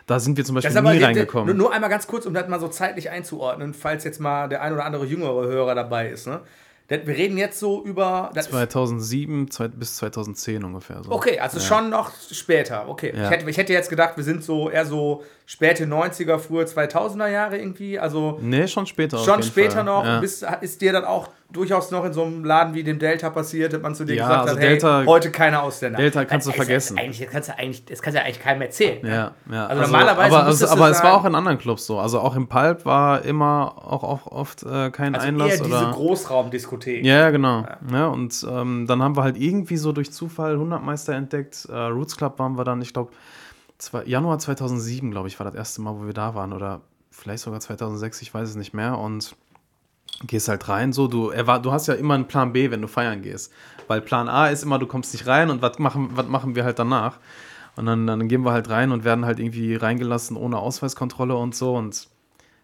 da sind wir zum Beispiel nie aber, reingekommen. Nur, nur, einmal ganz kurz, um das mal so zeitlich einzuordnen, falls jetzt mal der ein oder andere jüngere Hörer dabei ist. Ne? Wir reden jetzt so über. Das ist, 2007 zwei, bis 2010 ungefähr. So. okay, also schon noch später. Okay. Ja. Ich, hätte, ich hätte jetzt gedacht, wir sind so eher so späte 90er, frühe 2000er Jahre irgendwie. Also Nee, schon später. schon später Fall. noch. Ja. Bist, ist dir dann auch durchaus noch in so einem Laden wie dem Delta passiert, dass man zu dir Ja, gesagt also hat, hey, Delta- heute keine Ausländer. Delta kannst du Das vergessen. Das, eigentlich, das, kannst du eigentlich, das kannst du ja eigentlich keinem erzählen. Ja, ja. Also normalerweise Aber, also, aber es war auch in anderen Clubs so. Also auch im Pulp war immer auch, auch oft äh, kein Also Einlass. eher diese oder Großraumdiskothek. Ja, ja, genau. Ja. und ähm, dann haben wir halt irgendwie so durch Zufall 100 Meister entdeckt. Äh, Roots Club waren wir dann, ich glaube, Januar 2007, glaube ich, war das erste Mal, wo wir da waren. Oder vielleicht sogar 2006, ich weiß es nicht mehr. Und gehst halt rein, so, du, du hast ja immer einen Plan B, wenn du feiern gehst. Weil Plan A ist immer, du kommst nicht rein und was machen, machen wir halt danach? Und dann, dann gehen wir halt rein und werden halt irgendwie reingelassen ohne Ausweiskontrolle und so und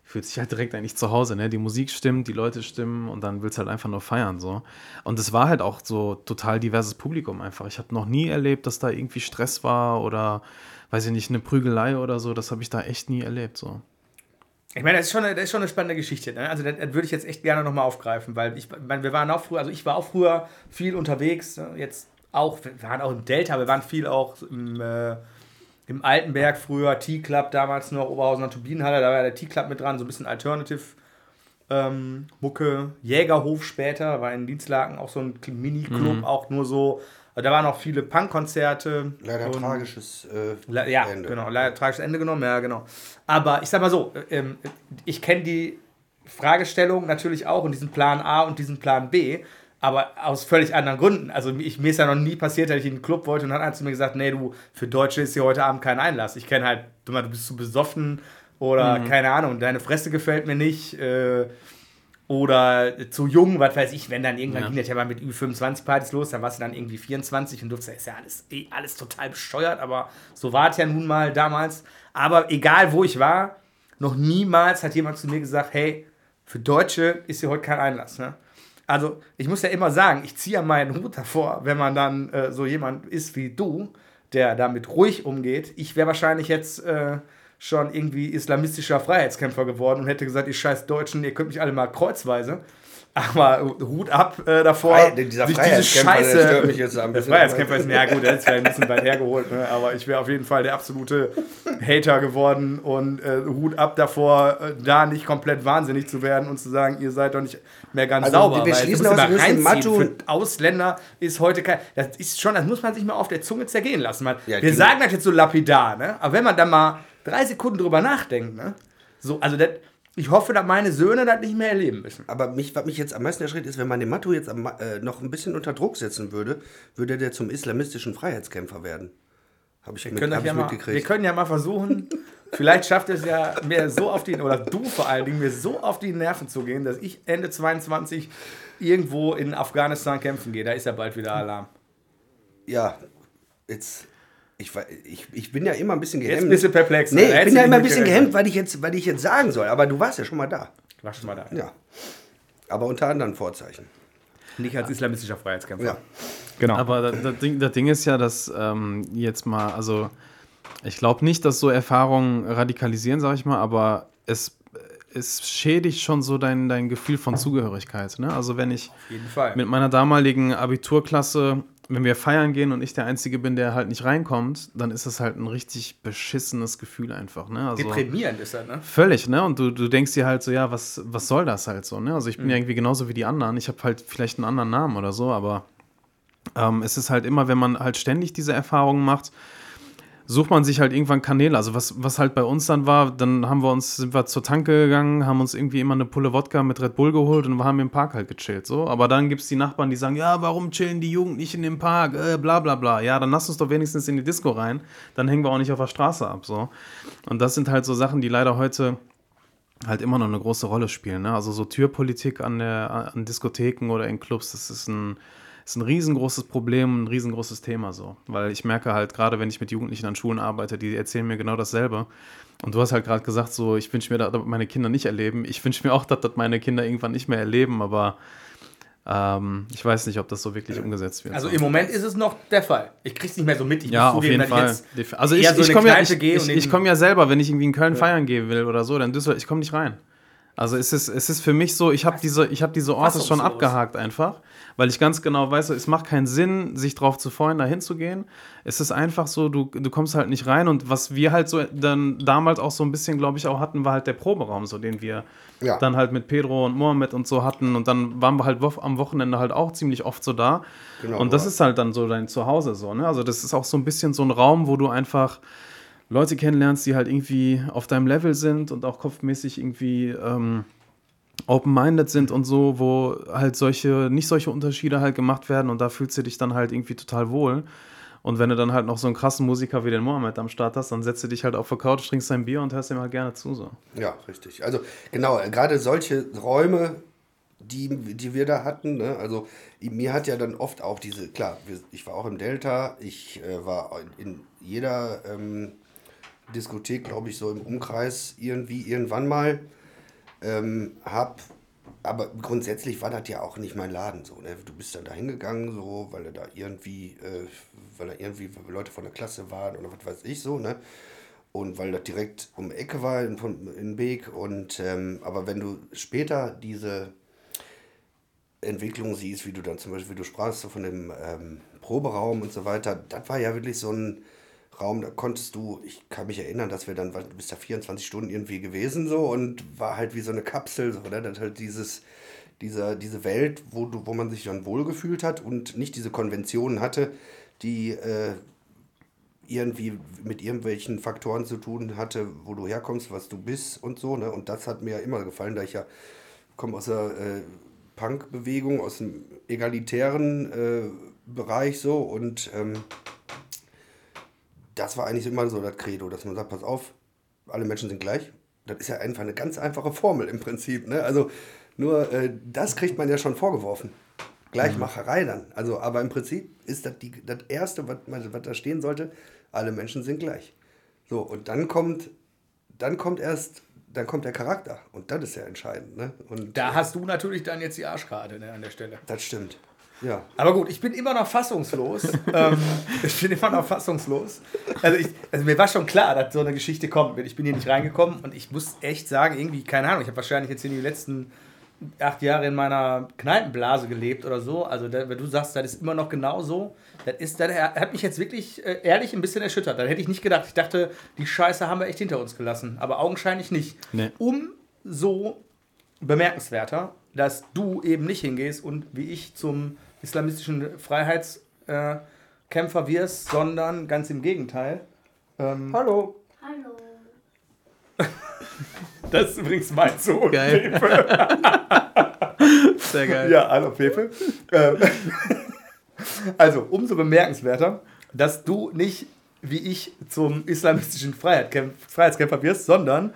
fühlt sich halt direkt eigentlich zu Hause, ne? Die Musik stimmt, die Leute stimmen und dann willst du halt einfach nur feiern, so. Und es war halt auch so total diverses Publikum einfach. Ich habe noch nie erlebt, dass da irgendwie Stress war oder, weiß ich nicht, eine Prügelei oder so. Das habe ich da echt nie erlebt, so. Ich meine, das ist schon eine, das ist schon eine spannende Geschichte. Ne? Also, das, das würde ich jetzt echt gerne nochmal aufgreifen, weil ich meine, wir waren auch früher, also ich war auch früher viel unterwegs, ne? jetzt auch, wir waren auch im Delta, wir waren viel auch im, äh, im Altenberg früher, T-Club damals noch, Oberhausen und Turbinenhalle, da war der T-Club mit dran, so ein bisschen Alternative. Ähm, Mucke, Jägerhof später, war in Dienstlaken auch so ein Mini-Club, auch nur so, da waren auch viele Punk-Konzerte. Leider und- tragisches äh, Le- Ja, Ende. genau. Leider tragisches Ende genommen, ja, genau. Aber ich sag mal so, ähm, ich kenne die Fragestellung natürlich auch und diesen Plan A und diesen Plan B, aber aus völlig anderen Gründen. Also ich, mir ist ja noch nie passiert, dass ich in einen Club wollte und dann hat einer zu mir gesagt, nee, du, für Deutsche ist hier heute Abend kein Einlass. Ich kenne halt, du, mal, du bist zu besoffen oder keine Ahnung, deine Fresse gefällt mir nicht. Äh, oder zu jung, was weiß ich, wenn dann irgendwann Ja. ging das ja mal mit Ü25-Partys los, dann warst du dann irgendwie 24 und durfst, ist ja alles, eh alles total bescheuert, aber so war es ja nun mal damals. Aber egal wo ich war, noch niemals hat jemand zu mir gesagt, hey, für Deutsche ist hier heute kein Einlass. Ne? Also ich muss ja immer sagen, ich ziehe ja meinen Hut davor, wenn man dann äh, so jemand ist wie du, der damit ruhig umgeht. Ich wäre wahrscheinlich jetzt äh, schon irgendwie islamistischer Freiheitskämpfer geworden und hätte gesagt, ihr scheiß Deutschen, ihr könnt mich alle mal kreuzweise. Aber Hut ab äh, davor. Frei- dieser sich Freiheitskämpfer, der stört mich jetzt ein Der. Freiheitskämpfer ist, ja gut, der ist vielleicht ein bisschen weit hergeholt, ne? aber ich wäre auf jeden Fall der absolute Hater geworden und äh, Hut ab davor, äh, da nicht komplett wahnsinnig zu werden und zu sagen, ihr seid doch nicht mehr ganz Also, sauber. wir schließen aus, wir Für Ausländer ist heute kein, das ist schon, das muss man sich mal auf der Zunge zergehen lassen. Man, Ja, wir sagen das jetzt so lapidar, ne? aber wenn man dann mal drei Sekunden drüber nachdenkt, ne? so, also das, ich hoffe, dass meine Söhne das nicht mehr erleben müssen. Aber mich, was mich jetzt am meisten erschreckt, ist, wenn man den Matu jetzt am, äh, noch ein bisschen unter Druck setzen würde, würde der zum islamistischen Freiheitskämpfer werden. Habe ich, mit, können hab ich ja mal, wir mitgekriegt. können ja mal versuchen, vielleicht schafft es ja mir so auf die, oder du vor allen Dingen, mir so auf die Nerven zu gehen, dass ich Ende 22 irgendwo in Afghanistan kämpfen gehe. Da ist ja bald wieder Alarm. Ja, jetzt. Ich, ich, ich bin ja immer ein bisschen Jetzt gehemmt. bist du perplex. nee, ich bin du ja immer ein bisschen gehemmt, weil ich, jetzt, weil ich jetzt sagen soll. Aber du warst ja schon mal da. War schon mal da. Ja. Aber unter anderen Vorzeichen. Nicht als islamistischer Freiheitskämpfer. Ja. Genau. Aber das, das, Ding, das Ding ist ja, dass ähm, jetzt mal, also ich glaube nicht, dass so Erfahrungen radikalisieren, sag ich mal, aber es, es schädigt schon so dein, dein Gefühl von Zugehörigkeit. Ne? Also wenn ich Auf jeden Fall. mit meiner damaligen Abiturklasse, wenn wir feiern gehen und ich der Einzige bin, der halt nicht reinkommt, dann ist das halt ein richtig beschissenes Gefühl einfach. Ne? Also, Deprimierend ist das, ne? Völlig, ne? Und du, du denkst dir halt so, ja, was, was soll das halt so, ne? Also ich bin ja irgendwie genauso wie die anderen. Ich habe halt vielleicht einen anderen Namen oder so, aber ähm, es ist halt immer, wenn man halt ständig diese Erfahrungen macht, sucht man sich halt irgendwann Kanäle. Also was, was halt bei uns dann war, dann haben wir uns, sind wir zur Tanke gegangen, haben uns irgendwie immer eine Pulle Wodka mit Red Bull geholt und wir haben im Park halt gechillt. So. Aber dann gibt es die Nachbarn, die sagen, ja, warum chillen die Jugend nicht in dem Park? Äh, bla bla bla. Ja, dann lass uns doch wenigstens in die Disco rein. Dann hängen wir auch nicht auf der Straße ab. So. Und das sind halt so Sachen, die leider heute halt immer noch eine große Rolle spielen. Ne? Also so Türpolitik an, der, an Diskotheken oder in Clubs, das ist ein, ist ein riesengroßes Problem, ein riesengroßes Thema so. Weil ich merke halt, gerade wenn ich mit Jugendlichen an Schulen arbeite, die erzählen mir genau dasselbe. Und du hast halt gerade gesagt, so, ich wünsche mir, dass das meine Kinder nicht erleben. Ich wünsche mir auch, dass das meine Kinder irgendwann nicht mehr erleben, aber ähm, ich weiß nicht, ob das so wirklich umgesetzt wird. Also so. im Moment ist es noch der Fall. Ich krieg's nicht mehr so mit. Ich Ja, muss auf jeden Fall. jetzt Also ich, so ich komme ja, ich, ich, ich komm ja selber, wenn ich irgendwie in Köln feiern gehen will oder so, dann Düsseldorf, ich komme nicht rein. Also es ist, es ist für mich so, ich habe diese, ich hab diese Orte schon abgehakt einfach, weil ich ganz genau weiß, es macht keinen Sinn, sich drauf zu freuen, da hinzugehen. Es ist einfach so, du, du kommst halt nicht rein und was wir halt so dann damals auch so ein bisschen, glaube ich, auch hatten, war halt der Proberaum, so den wir Ja. dann halt mit Pedro und Mohammed und so hatten und dann waren wir halt am Wochenende halt auch ziemlich oft so da. Genau, und das aber- ist halt dann so dein Zuhause so, ne? Also das ist auch so ein bisschen so ein Raum, wo du einfach Leute kennenlernst, die halt irgendwie auf deinem Level sind und auch kopfmäßig irgendwie ähm, open-minded sind und so, wo halt solche, nicht solche Unterschiede halt gemacht werden und da fühlst du dich dann halt irgendwie total wohl. Und wenn du dann halt noch so einen krassen Musiker wie den Mohammed am Start hast, dann setzt du dich halt auf der Couch, trinkst dein Bier und hörst ihm halt gerne zu. So. Ja, richtig. Also genau, äh, gerade solche Räume, die, die wir da hatten, ne? also mir hat ja dann oft auch diese, klar, ich war auch im Delta, ich äh, war in, in jeder ähm, Diskothek, glaube ich, so im Umkreis irgendwie irgendwann mal, ähm, hab, aber grundsätzlich war das ja auch nicht mein Laden so. Ne? Du bist dann da hingegangen, so, weil da irgendwie, äh, weil da irgendwie Leute von der Klasse waren oder was weiß ich so, ne? Und weil das direkt um die Ecke war in, in Beek. Und, ähm, aber wenn du später diese Entwicklung siehst, wie du dann zum Beispiel, wie du sprachst so von dem ähm, Proberaum und so weiter, das war ja wirklich so ein Raum, da konntest du, ich kann mich erinnern, dass wir dann, du bist da 24 Stunden irgendwie gewesen so und war halt wie so eine Kapsel, so, ne? Das halt dieses, dieser, diese Welt, wo, du, wo man sich dann wohlgefühlt hat und nicht diese Konventionen hatte, die äh, irgendwie mit irgendwelchen Faktoren zu tun hatte, wo du herkommst, was du bist und so. Ne? Und das hat mir ja immer gefallen, da ich ja komme aus der äh, Punk-Bewegung, aus dem egalitären äh, Bereich so und ähm, das war eigentlich immer so das Credo, dass man sagt, pass auf, alle Menschen sind gleich. Das ist ja einfach eine ganz einfache Formel im Prinzip. Ne? Also nur äh, das kriegt man ja schon vorgeworfen. Gleichmacherei dann. Also, aber im Prinzip ist das die, das Erste, was, was da stehen sollte, alle Menschen sind gleich. So, und dann kommt, dann kommt erst, dann kommt der Charakter. Und das ist ja entscheidend. Ne? Und Da hast du natürlich dann jetzt die Arschkarte ne, an der Stelle. das stimmt. Ja. Aber gut, ich bin immer noch fassungslos. ähm, ich bin immer noch fassungslos. Also, ich, also mir war schon klar, dass so eine Geschichte kommt. Ich bin hier nicht reingekommen und ich muss echt sagen, irgendwie, keine Ahnung, ich habe wahrscheinlich jetzt in die letzten acht Jahre in meiner Kneipenblase gelebt oder so. Also, da, wenn du sagst, das ist immer noch genau so, das, ist, das hat mich jetzt wirklich äh, ehrlich ein bisschen erschüttert. Das hätte ich nicht gedacht. Ich dachte, die Scheiße haben wir echt hinter uns gelassen. Aber augenscheinlich nicht. Nee. Umso bemerkenswerter, dass du eben nicht hingehst und wie ich zum islamistischen Freiheitskämpfer äh, wirst, sondern ganz im Gegenteil. Ähm, Hallo. Hallo. das ist übrigens mein Sohn. Geil. Pepe. Sehr geil. Ja, hallo Pepe. Ähm, also, umso bemerkenswerter, dass du nicht wie ich zum islamistischen Freiheitskämpfer wirst, sondern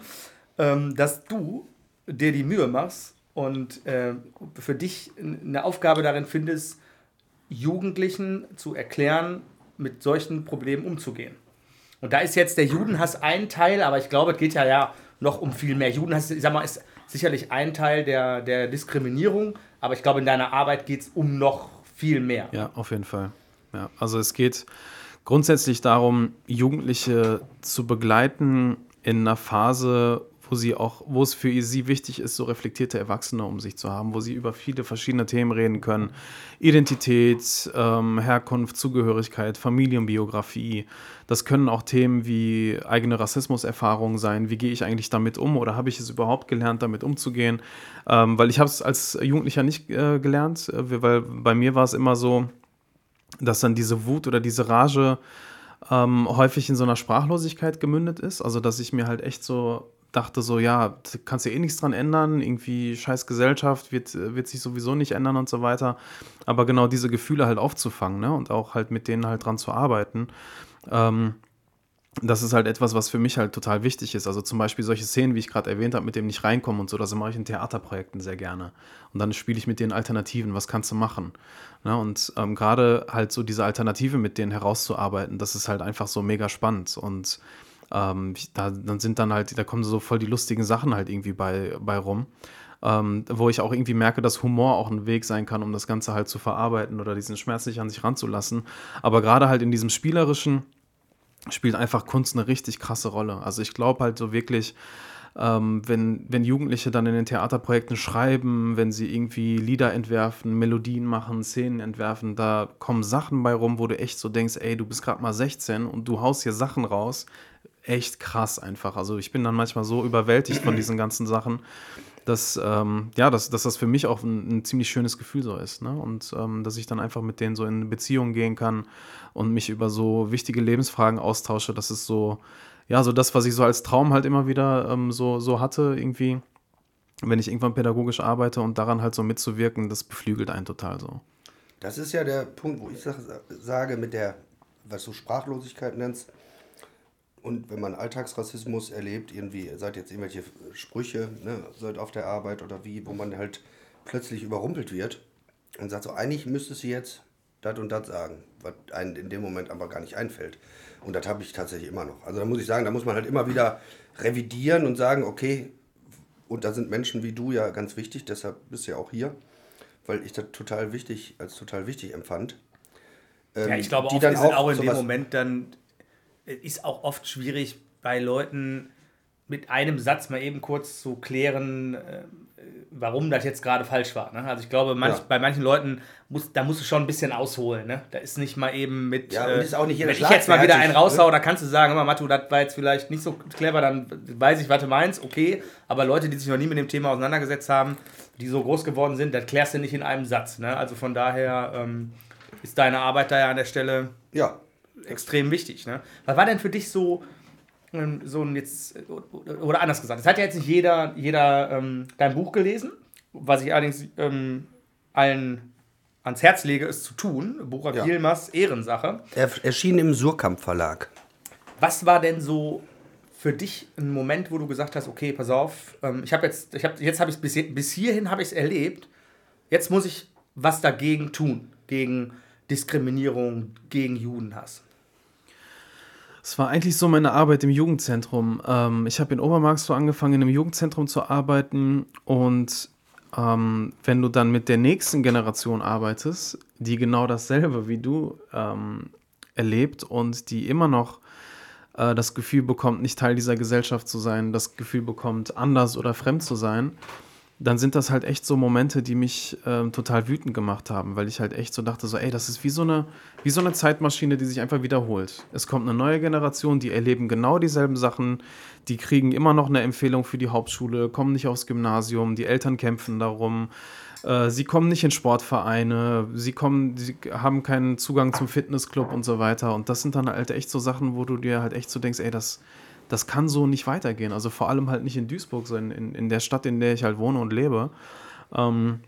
ähm, dass du dir die Mühe machst und äh, für dich eine Aufgabe darin findest, Jugendlichen zu erklären, mit solchen Problemen umzugehen. Und da ist jetzt der Judenhass ein Teil, aber ich glaube, es geht ja, ja noch um viel mehr. Judenhass, ich sag mal, ist sicherlich ein Teil der, der Diskriminierung, aber ich glaube, in deiner Arbeit geht es um noch viel mehr. Ja, auf jeden Fall. Ja, also es geht grundsätzlich darum, Jugendliche zu begleiten in einer Phase, wo sie auch, wo es für sie wichtig ist, so reflektierte Erwachsene um sich zu haben, wo sie über viele verschiedene Themen reden können. Identität, ähm, Herkunft, Zugehörigkeit, Familienbiografie. Das können auch Themen wie eigene Rassismuserfahrungen sein. Wie gehe ich eigentlich damit um oder habe ich es überhaupt gelernt, damit umzugehen? Ähm, weil ich habe es als Jugendlicher nicht äh, gelernt, äh, weil bei mir war es immer so, dass dann diese Wut oder diese Rage ähm, häufig in so einer Sprachlosigkeit gemündet ist. Also, dass ich mir halt echt so dachte, so, ja, du kannst ja eh nichts dran ändern, irgendwie scheiß Gesellschaft wird, wird sich sowieso nicht ändern und so weiter. Aber genau diese Gefühle halt aufzufangen ne? und auch halt mit denen halt dran zu arbeiten. Ähm, das ist halt etwas, was für mich halt total wichtig ist. Also zum Beispiel solche Szenen, wie ich gerade erwähnt habe, mit dem nicht reinkommen und so, das mache ich in Theaterprojekten sehr gerne. Und dann spiele ich mit den Alternativen, was kannst du machen? Ne? Und ähm, gerade halt so diese Alternative mit denen herauszuarbeiten, das ist halt einfach so mega spannend. Und ähm, da dann sind dann halt, da kommen so voll die lustigen Sachen halt irgendwie bei, bei rum. Ähm, wo ich auch irgendwie merke, dass Humor auch ein Weg sein kann, um das Ganze halt zu verarbeiten oder diesen Schmerz nicht an sich ranzulassen. Aber gerade halt in diesem spielerischen, spielt einfach Kunst eine richtig krasse Rolle. Also ich glaube halt so wirklich, ähm, wenn, wenn Jugendliche dann in den Theaterprojekten schreiben, wenn sie irgendwie Lieder entwerfen, Melodien machen, Szenen entwerfen, da kommen Sachen bei rum, wo du echt so denkst, ey, du bist gerade mal 16 und du haust hier Sachen raus. Echt krass einfach. Also ich bin dann manchmal so überwältigt von diesen ganzen Sachen, dass, ähm, ja, dass, dass das für mich auch ein, ein ziemlich schönes Gefühl so ist. Ne? Und ähm, dass ich dann einfach mit denen so in Beziehung gehen kann und mich über so wichtige Lebensfragen austausche. Das ist so, ja, so das, was ich so als Traum halt immer wieder ähm, so, so hatte, irgendwie, wenn ich irgendwann pädagogisch arbeite und daran halt so mitzuwirken, das beflügelt einen total so. Das ist ja der Punkt, wo ich sag, sage, mit der, was du Sprachlosigkeit nennst, und wenn man Alltagsrassismus erlebt, irgendwie, seid jetzt irgendwelche Sprüche, ne, seid auf der Arbeit oder wie, wo man halt plötzlich überrumpelt wird und sagt so, eigentlich müsstest du jetzt das und das sagen, was einem in dem Moment aber gar nicht einfällt. Und das habe ich tatsächlich immer noch. Also da muss ich sagen, da muss man halt immer wieder revidieren und sagen, okay, und da sind Menschen wie du ja ganz wichtig, deshalb bist du ja auch hier, weil ich das total wichtig, als total wichtig empfand. Ja, Ähm, ich glaube die auch, dann es auch in dem Moment dann, ist auch oft schwierig bei Leuten mit einem Satz mal eben kurz zu klären, äh, warum das jetzt gerade falsch war. Ne? Also ich glaube, manch, Ja. bei manchen Leuten, muss, da musst du schon ein bisschen ausholen. Ne? Da ist nicht mal eben mit, Ja, und ist auch nicht jeder wenn ich jetzt mal wieder einen raushau, ne? da kannst du sagen, mal, Matu, das war jetzt vielleicht nicht so clever, dann weiß ich, was du meinst, okay. Aber Leute, die sich noch nie mit dem Thema auseinandergesetzt haben, die so groß geworden sind, das klärst du nicht in einem Satz. Ne? Also von daher ähm, ist deine Arbeit da ja an der Stelle Ja, extrem wichtig. Ne? Was war denn für dich so, ähm, so ein jetzt, äh, oder anders gesagt, es hat ja jetzt nicht jeder, jeder ähm, dein Buch gelesen, was ich allerdings ähm, allen ans Herz lege, es zu tun. Bucher Ja. Yilmaz, Ehrensache. er erschien im Surkamp Verlag. Was war denn so für dich ein Moment, wo du gesagt hast, okay, pass auf, ähm, ich habe jetzt, ich habe, jetzt habe ich bis, bis hierhin habe ich es erlebt, jetzt muss ich was dagegen tun, gegen Diskriminierung, gegen Judenhass. Es war eigentlich so meine Arbeit im Jugendzentrum. Ähm, ich habe in Obermarxloh angefangen, in einem Jugendzentrum zu arbeiten und ähm, wenn du dann mit der nächsten Generation arbeitest, die genau dasselbe wie du ähm, erlebt und die immer noch äh, das Gefühl bekommt, nicht Teil dieser Gesellschaft zu sein, das Gefühl bekommt, anders oder fremd zu sein, dann sind das halt echt so Momente, die mich ähm, total wütend gemacht haben, weil ich halt echt so dachte, so, ey, das ist wie so, eine, wie so eine Zeitmaschine, die sich einfach wiederholt. Es kommt eine neue Generation, die erleben genau dieselben Sachen, die kriegen immer noch eine Empfehlung für die Hauptschule, kommen nicht aufs Gymnasium, die Eltern kämpfen darum, äh, sie kommen nicht in Sportvereine, sie kommen, sie haben keinen Zugang zum Fitnessclub und so weiter. Und das sind dann halt echt so Sachen, wo du dir halt echt so denkst, ey, das, das kann so nicht weitergehen. Also vor allem halt nicht in Duisburg, sondern in, in der Stadt, in der ich halt wohne und lebe. Ähm,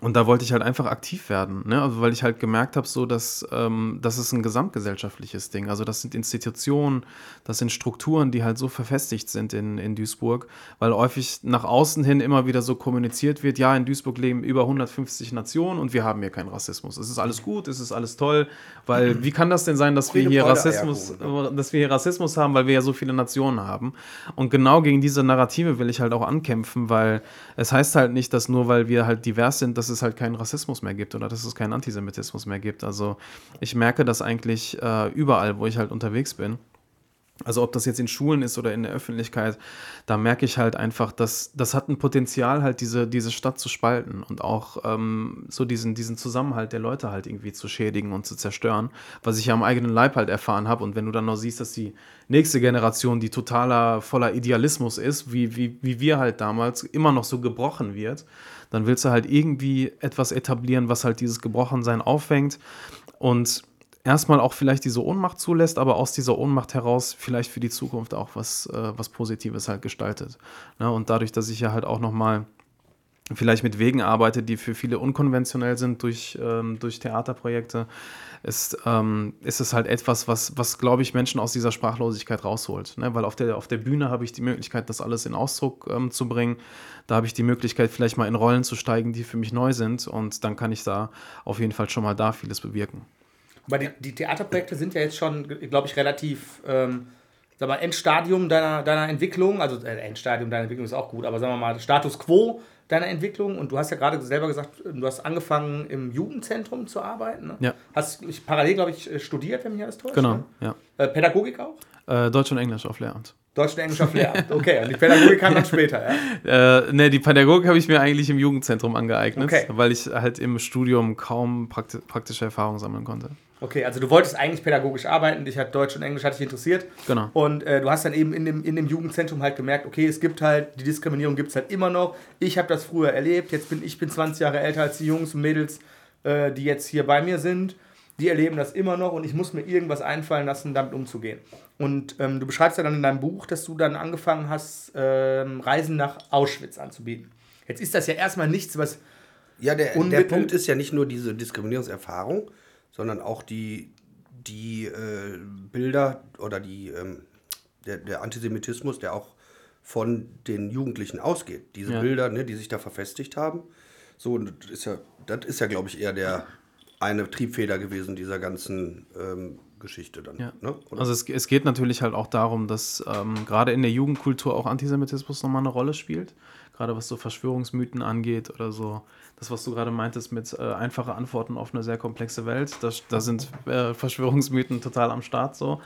und da wollte ich halt einfach aktiv werden, ne? also weil ich halt gemerkt habe, so dass ähm, das ist ein gesamtgesellschaftliches Ding. Also das sind Institutionen, das sind Strukturen, die halt so verfestigt sind in, in Duisburg, weil häufig nach außen hin immer wieder so kommuniziert wird, ja, in Duisburg leben über 150 Nationen und wir haben hier keinen Rassismus. Es ist alles gut, es ist alles toll, weil wie kann das denn sein, dass wir hier Rassismus, Eierkuchen, dass wir hier Rassismus haben, weil wir ja so viele Nationen haben. Und genau gegen diese Narrative will ich halt auch ankämpfen, weil es heißt halt nicht, dass nur weil wir halt divers sind, dass es halt keinen Rassismus mehr gibt oder dass es keinen Antisemitismus mehr gibt. Also ich merke das eigentlich äh, überall, wo ich halt unterwegs bin. Also ob das jetzt in Schulen ist oder in der Öffentlichkeit, da merke ich halt einfach, dass das hat ein Potenzial, halt diese, diese Stadt zu spalten und auch ähm, so diesen, diesen Zusammenhalt der Leute halt irgendwie zu schädigen und zu zerstören, was ich ja am eigenen Leib halt erfahren habe. Und wenn du dann noch siehst, dass die nächste Generation, die totaler voller Idealismus ist, wie, wie, wie wir halt damals, immer noch so gebrochen wird, dann willst du halt irgendwie etwas etablieren, was halt dieses Gebrochensein auffängt und erstmal auch vielleicht diese Ohnmacht zulässt, aber aus dieser Ohnmacht heraus vielleicht für die Zukunft auch was, äh, was Positives halt gestaltet. Ne? Und dadurch, dass ich ja halt auch nochmal vielleicht mit Wegen arbeite, die für viele unkonventionell sind durch, ähm, durch Theaterprojekte, ist, ähm, ist es halt etwas, was, was glaube ich, Menschen aus dieser Sprachlosigkeit rausholt. Ne? Weil auf der, auf der Bühne habe ich die Möglichkeit, das alles in Ausdruck ähm, zu bringen. Da habe ich die Möglichkeit, vielleicht mal in Rollen zu steigen, die für mich neu sind. Und dann kann ich da auf jeden Fall schon mal da vieles bewirken. Aber die, die Theaterprojekte sind ja jetzt schon, glaube ich, relativ, ähm, sag mal, Endstadium deiner, deiner Entwicklung. Also äh, Endstadium deiner Entwicklung ist auch gut, aber sagen wir mal, Status quo deiner Entwicklung. Und du hast ja gerade selber gesagt, du hast angefangen im Jugendzentrum zu arbeiten. Ne? Ja. Hast ich, parallel, glaube ich, studiert, wenn mich alles täuscht. Genau, Ne? ja. Äh, Pädagogik auch? Äh, Deutsch und Englisch auf Lehramt. Deutsch und Englisch auf Lehramt. Okay, und die Pädagogik kam dann später, ja? Äh, ne, die Pädagogik habe ich mir eigentlich im Jugendzentrum angeeignet, Okay. weil ich halt im Studium kaum prakti praktische Erfahrung sammeln konnte. Okay, also du wolltest eigentlich pädagogisch arbeiten, dich hat Deutsch und Englisch hat dich interessiert. Genau. Und äh, du hast dann eben in dem, in dem Jugendzentrum halt gemerkt, okay, es gibt halt, die Diskriminierung gibt es halt immer noch. Ich habe das früher erlebt, jetzt bin ich bin 20 Jahre älter als die Jungs und Mädels, äh, die jetzt hier bei mir sind. Die erleben das immer noch und ich muss mir irgendwas einfallen lassen, damit umzugehen. Und ähm, du beschreibst ja dann in deinem Buch, dass du dann angefangen hast, ähm, Reisen nach Auschwitz anzubieten. Jetzt ist das ja erstmal nichts, was Ja, der, der Punkt ist ja nicht nur diese Diskriminierungserfahrung, sondern auch die, die äh, Bilder oder die, ähm, der, der Antisemitismus, der auch von den Jugendlichen ausgeht. Diese Ja. Bilder, ne, die sich da verfestigt haben. So, und das ist ja, das ist ja, glaube ich, eher der eine Triebfeder gewesen dieser ganzen ähm, Geschichte dann. Ja. Ne? Also es, es geht natürlich halt auch darum, dass ähm, gerade in der Jugendkultur auch Antisemitismus nochmal eine Rolle spielt. Gerade was so Verschwörungsmythen angeht oder so. Das, was du gerade meintest mit äh, einfache Antworten auf eine sehr komplexe Welt. Da, da sind äh, Verschwörungsmythen total am Start so.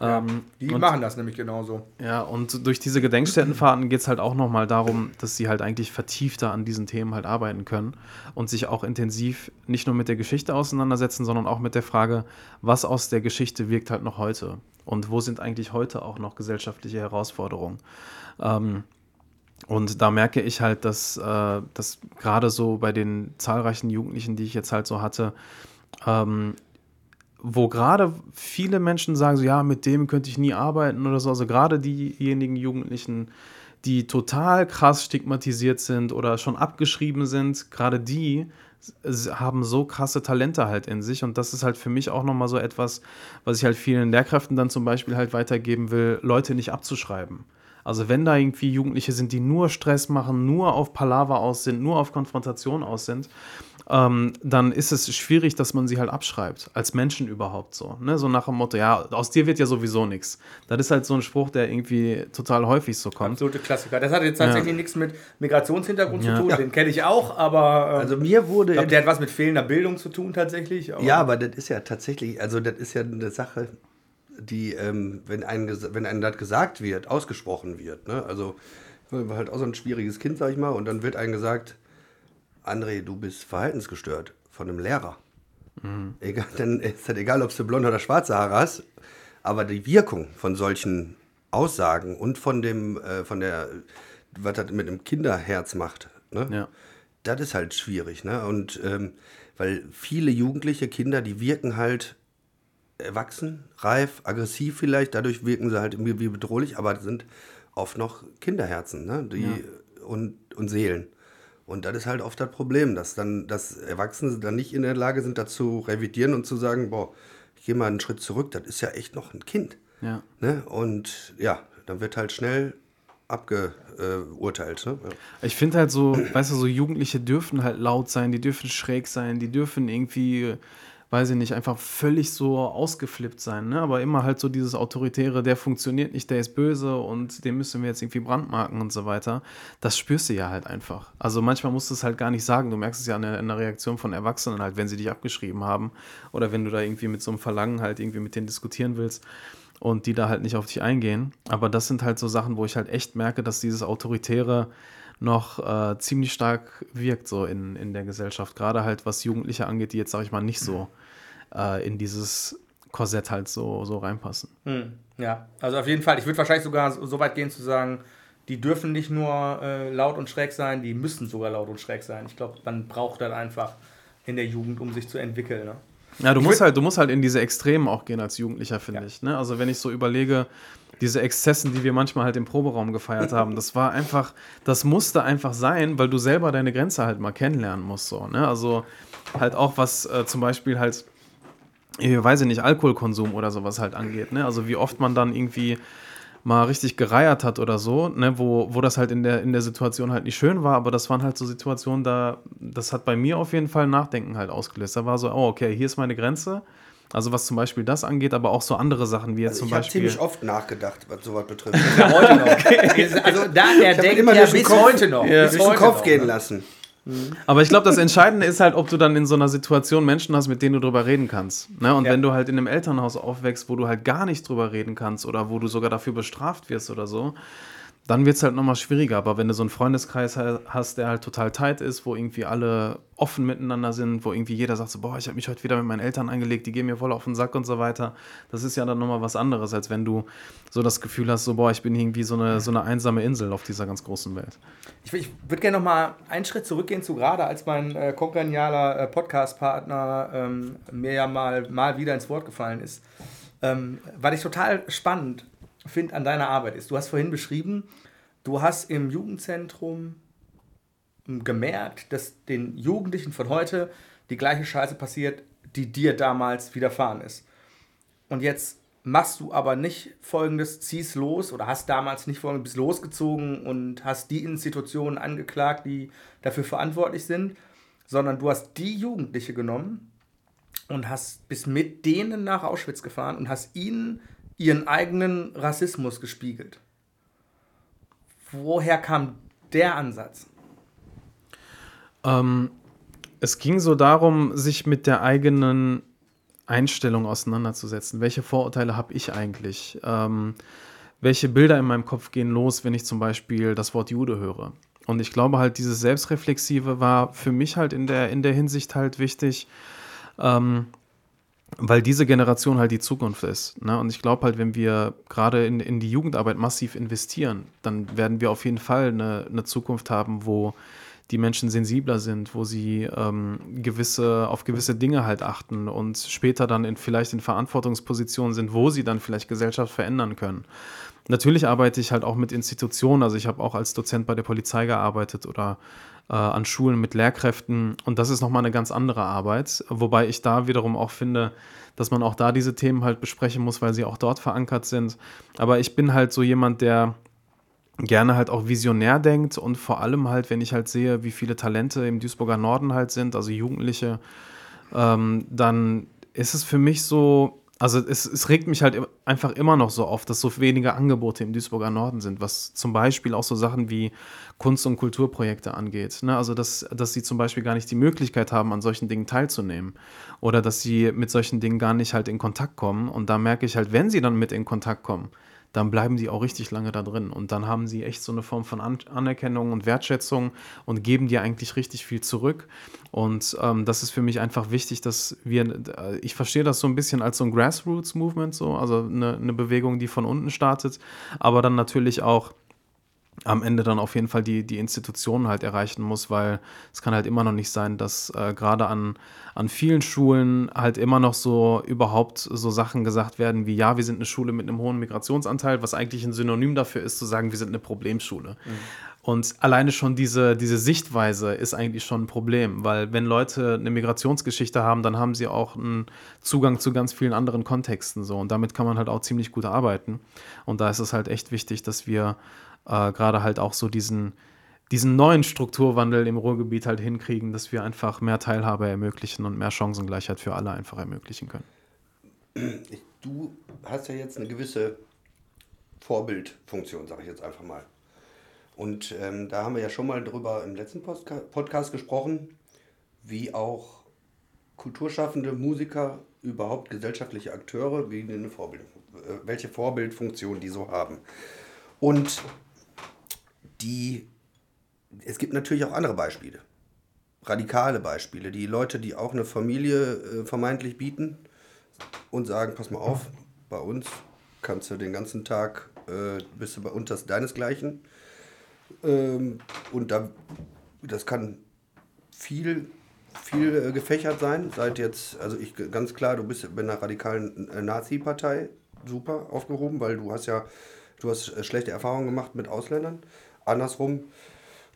Ähm, die und- machen das nämlich genauso. Ja, und durch diese Gedenkstättenfahrten geht es halt auch nochmal darum, dass sie halt eigentlich vertiefter an diesen Themen halt arbeiten können und sich auch intensiv nicht nur mit der Geschichte auseinandersetzen, sondern auch mit der Frage, was aus der Geschichte wirkt halt noch heute und wo sind eigentlich heute auch noch gesellschaftliche Herausforderungen. Ähm, und da merke ich halt, dass, äh, dass gerade so bei den zahlreichen Jugendlichen, die ich jetzt halt so hatte, ähm, wo gerade viele Menschen sagen, so ja, mit dem könnte ich nie arbeiten oder so, also gerade diejenigen Jugendlichen, die total krass stigmatisiert sind oder schon abgeschrieben sind, gerade die haben so krasse Talente halt in sich und das ist halt für mich auch nochmal so etwas, was ich halt vielen Lehrkräften dann zum Beispiel halt weitergeben will, Leute nicht abzuschreiben. Also wenn da irgendwie Jugendliche sind, die nur Stress machen, nur auf Palaver aus sind, nur auf Konfrontation aus sind, ähm, dann ist es schwierig, dass man sie halt abschreibt, als Menschen überhaupt so. Ne? So nach dem Motto, ja, aus dir wird ja sowieso nichts. Das ist halt so ein Spruch, der irgendwie total häufig so kommt. Absolute Klassiker. Das hat jetzt tatsächlich nichts mit Migrationshintergrund Ja. zu tun, Ja. den kenne ich auch, aber ähm, also mir wurde. ich glaube, der hat was mit fehlender Bildung zu tun tatsächlich. aber- Ja, aber das ist ja tatsächlich, also das ist ja eine Sache, die, ähm, wenn, einem, ges- wenn einem das gesagt wird, ausgesprochen wird, ne? also ich war halt auch so ein schwieriges Kind, sag ich mal, und dann wird einem gesagt, André, du bist verhaltensgestört von einem Lehrer. Egal, dann ist das egal, ob du blonde oder schwarze Haare hast, aber die Wirkung von solchen Aussagen und von dem, äh, von der, was das mit einem Kinderherz macht, ne? Ja. das ist halt schwierig, ne? Und ähm, weil viele jugendliche Kinder, die wirken halt erwachsen, reif, aggressiv vielleicht, dadurch wirken sie halt irgendwie wie bedrohlich, aber sind oft noch Kinderherzen, ne? Die und, und Seelen. Und das ist halt oft das Problem, dass dann, dass Erwachsene dann nicht in der Lage sind, dazu revidieren und zu sagen, boah, ich gehe mal einen Schritt zurück, das ist ja echt noch ein Kind. Ja. Ne? Und ja, dann wird halt schnell abgeurteilt. Ne? Ja. Ich finde halt so, weißt du, so Jugendliche dürfen halt laut sein, die dürfen schräg sein, die dürfen irgendwie, weiß ich nicht, einfach völlig so ausgeflippt sein, ne? Aber immer halt so dieses Autoritäre, der funktioniert nicht, der ist böse und den müssen wir jetzt irgendwie brandmarken und so weiter. Das spürst du ja halt einfach. Also manchmal musst du es halt gar nicht sagen. Du merkst es ja an der, an der Reaktion von Erwachsenen halt, wenn sie dich abgeschrieben haben oder wenn du da irgendwie mit so einem Verlangen halt irgendwie mit denen diskutieren willst und die da halt nicht auf dich eingehen. Aber das sind halt so Sachen, wo ich halt echt merke, dass dieses Autoritäre noch äh, ziemlich stark wirkt so in, in der Gesellschaft. Gerade halt was Jugendliche angeht, die jetzt, sag ich mal, nicht so äh, in dieses Korsett halt so, so reinpassen. Hm, ja, also auf jeden Fall. Ich würde wahrscheinlich sogar so weit gehen zu sagen, die dürfen nicht nur äh, laut und schräg sein, die müssen sogar laut und schräg sein. Ich glaube, man braucht das einfach in der Jugend, um sich zu entwickeln. Ne? Ja, du Ich musst halt, du musst halt in diese Extremen auch gehen als Jugendlicher, finde Ja. ich. Ne? Also wenn ich so überlege, diese Exzessen, die wir manchmal halt im Proberaum gefeiert haben, das war einfach, das musste einfach sein, weil du selber deine Grenze halt mal kennenlernen musst. So, ne? Also halt auch was äh, zum Beispiel halt, weiß ich nicht, Alkoholkonsum oder sowas halt angeht. Ne? Also wie oft man dann irgendwie mal richtig gereiert hat oder so, ne, wo, wo das halt in der, in der Situation halt nicht schön war, aber das waren halt so Situationen, da, das hat bei mir auf jeden Fall Nachdenken halt ausgelöst. Da war so, oh, okay, hier ist meine Grenze. Also was zum Beispiel das angeht, aber auch so andere Sachen wie jetzt Also zum ich habe Beispiel. ziemlich oft nachgedacht, was sowas betrifft. Ja, heute noch. Also da, der denkt immer ja bis Kopf- heute noch. Ja. Bis heute Kopf noch, gehen ne? lassen. Aber ich glaube, das Entscheidende ist halt, ob du dann in so einer Situation Menschen hast, mit denen du drüber reden kannst. Ne? Und Ja. wenn du halt in einem Elternhaus aufwächst, wo du halt gar nicht drüber reden kannst oder wo du sogar dafür bestraft wirst oder so, dann wird es halt nochmal schwieriger. Aber wenn du so einen Freundeskreis ha- hast, der halt total tight ist, wo irgendwie alle offen miteinander sind, wo irgendwie jeder sagt so, boah, ich habe mich heute wieder mit meinen Eltern angelegt, die gehen mir voll auf den Sack und so weiter, das ist ja dann nochmal was anderes, als wenn du so das Gefühl hast, so, boah, ich bin irgendwie so eine, so eine einsame Insel auf dieser ganz großen Welt. Ich, ich würde gerne noch mal einen Schritt zurückgehen zu gerade, als mein äh, kongenialer äh, Podcast-Partner ähm, mir ja mal, mal wieder ins Wort gefallen ist. Ähm, was ich total spannend finde an deiner Arbeit ist, du hast vorhin beschrieben, du hast im Jugendzentrum gemerkt, dass den Jugendlichen von heute die gleiche Scheiße passiert, die dir damals widerfahren ist. Und jetzt machst du aber nicht folgendes, ziehst los oder hast damals nicht folgendes, bist losgezogen und hast die Institutionen angeklagt, die dafür verantwortlich sind, sondern du hast die Jugendliche genommen und hast bist mit denen nach Auschwitz gefahren und hast ihnen ihren eigenen Rassismus gespiegelt. Woher kam der Ansatz? Ähm, es ging so darum, sich mit der eigenen Einstellung auseinanderzusetzen. Welche Vorurteile habe ich eigentlich? Ähm, welche Bilder in meinem Kopf gehen los, wenn ich zum Beispiel das Wort Jude höre? Und ich glaube halt, dieses Selbstreflexive war für mich halt in der, in der Hinsicht halt wichtig, ähm, weil diese Generation halt die Zukunft ist. Ne? Und ich glaube halt, wenn wir gerade in, in die Jugendarbeit massiv investieren, dann werden wir auf jeden Fall eine, eine Zukunft haben, wo die Menschen sensibler sind, wo sie ähm, gewisse, auf gewisse Dinge halt achten und später dann in, vielleicht in Verantwortungspositionen sind, wo sie dann vielleicht Gesellschaft verändern können. Natürlich arbeite ich halt auch mit Institutionen, also ich habe auch als Dozent bei der Polizei gearbeitet oder äh, an Schulen mit Lehrkräften und das ist nochmal eine ganz andere Arbeit, wobei ich da wiederum auch finde, dass man auch da diese Themen halt besprechen muss, weil sie auch dort verankert sind. Aber ich bin halt so jemand, der gerne halt auch visionär denkt und vor allem halt, wenn ich halt sehe, wie viele Talente im Duisburger Norden halt sind, also Jugendliche, ähm, dann ist es für mich so, also es, es regt mich halt einfach immer noch so auf, dass so wenige Angebote im Duisburger Norden sind, was zum Beispiel auch so Sachen wie Kunst- und Kulturprojekte angeht. Ne? Also dass, dass sie zum Beispiel gar nicht die Möglichkeit haben, an solchen Dingen teilzunehmen oder dass sie mit solchen Dingen gar nicht halt in Kontakt kommen. Und da merke ich halt, wenn sie dann mit in Kontakt kommen, dann bleiben die auch richtig lange da drin. Und dann haben sie echt so eine Form von An Anerkennung und Wertschätzung und geben dir eigentlich richtig viel zurück. Und ähm, das ist für mich einfach wichtig, dass wir, äh, ich verstehe das so ein bisschen als so ein Grassroots-Movement, so, also eine, eine Bewegung, die von unten startet, aber dann natürlich auch am Ende dann auf jeden Fall die, die Institutionen halt erreichen muss, weil es kann halt immer noch nicht sein, dass äh, gerade an, an vielen Schulen halt immer noch so überhaupt so Sachen gesagt werden wie, ja, wir sind eine Schule mit einem hohen Migrationsanteil, was eigentlich ein Synonym dafür ist, zu sagen, wir sind eine Problemschule. Und alleine schon diese, diese Sichtweise ist eigentlich schon ein Problem, weil wenn Leute eine Migrationsgeschichte haben, dann haben sie auch einen Zugang zu ganz vielen anderen Kontexten so und damit kann man halt auch ziemlich gut arbeiten. Und da ist es halt echt wichtig, dass wir äh, gerade halt auch so diesen, diesen neuen Strukturwandel im Ruhrgebiet halt hinkriegen, dass wir einfach mehr Teilhabe ermöglichen und mehr Chancengleichheit für alle einfach ermöglichen können. Du hast ja jetzt eine gewisse Vorbildfunktion, sage ich jetzt einfach mal. Und ähm, da haben wir ja schon mal drüber im letzten Postka Podcast gesprochen, wie auch Kulturschaffende, Musiker, überhaupt gesellschaftliche Akteure, wie eine Vorbild, äh, welche Vorbildfunktion die so haben. Und die, es gibt natürlich auch andere Beispiele, radikale Beispiele, die Leute, die auch eine Familie äh, vermeintlich bieten und sagen, pass mal auf, bei uns kannst du den ganzen Tag, äh, bist du bei unter deinesgleichen. Ähm, und da, das kann viel, viel äh, gefächert sein. Seit jetzt, also ich ganz klar, du bist bei einer radikalen äh, Nazi-Partei super aufgehoben, weil du hast ja, du hast äh, schlechte Erfahrungen gemacht mit Ausländern. Andersrum,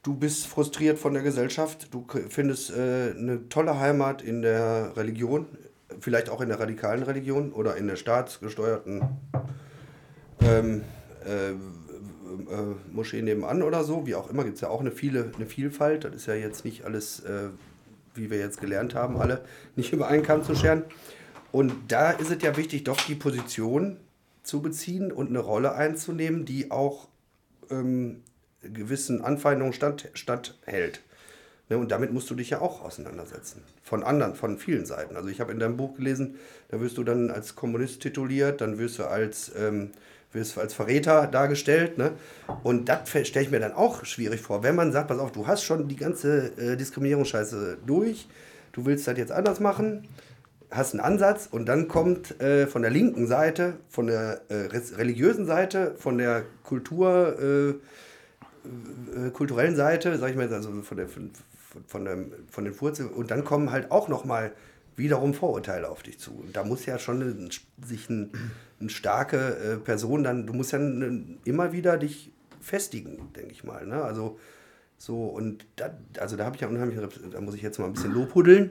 du bist frustriert von der Gesellschaft, du findest äh, eine tolle Heimat in der Religion, vielleicht auch in der radikalen Religion oder in der staatsgesteuerten ähm, äh, äh, Moschee nebenan oder so, wie auch immer, gibt es ja auch eine, viele, eine Vielfalt. Das ist ja jetzt nicht alles, äh, wie wir jetzt gelernt haben, alle nicht über einen Kamm zu scheren. Und da ist es ja wichtig, doch die Position zu beziehen und eine Rolle einzunehmen, die auch ähm, gewissen Anfeindungen stand, standhält. Ne, und damit musst du dich ja auch auseinandersetzen. Von anderen, von vielen Seiten. Also ich habe in deinem Buch gelesen, da wirst du dann als Kommunist tituliert, dann wirst du als, ähm, wirst als Verräter dargestellt. Ne? Und das stelle ich mir dann auch schwierig vor. Wenn man sagt, pass auf, du hast schon die ganze äh, Diskriminierungsscheiße durch, du willst das jetzt anders machen, hast einen Ansatz und dann kommt äh, von der linken Seite, von der äh, religiösen Seite, von der Kultur, äh, äh, kulturellen Seite, sag ich mal, also von, der, von, von, dem, von den Wurzeln, und dann kommen halt auch nochmal wiederum Vorurteile auf dich zu. Und da muss ja schon ein, sich ein, eine starke äh, Person dann, du musst ja immer wieder dich festigen, denke ich mal. Ne? Also so, und da, also da habe ich ja unheimlich, da muss ich jetzt mal ein bisschen lobhuddeln.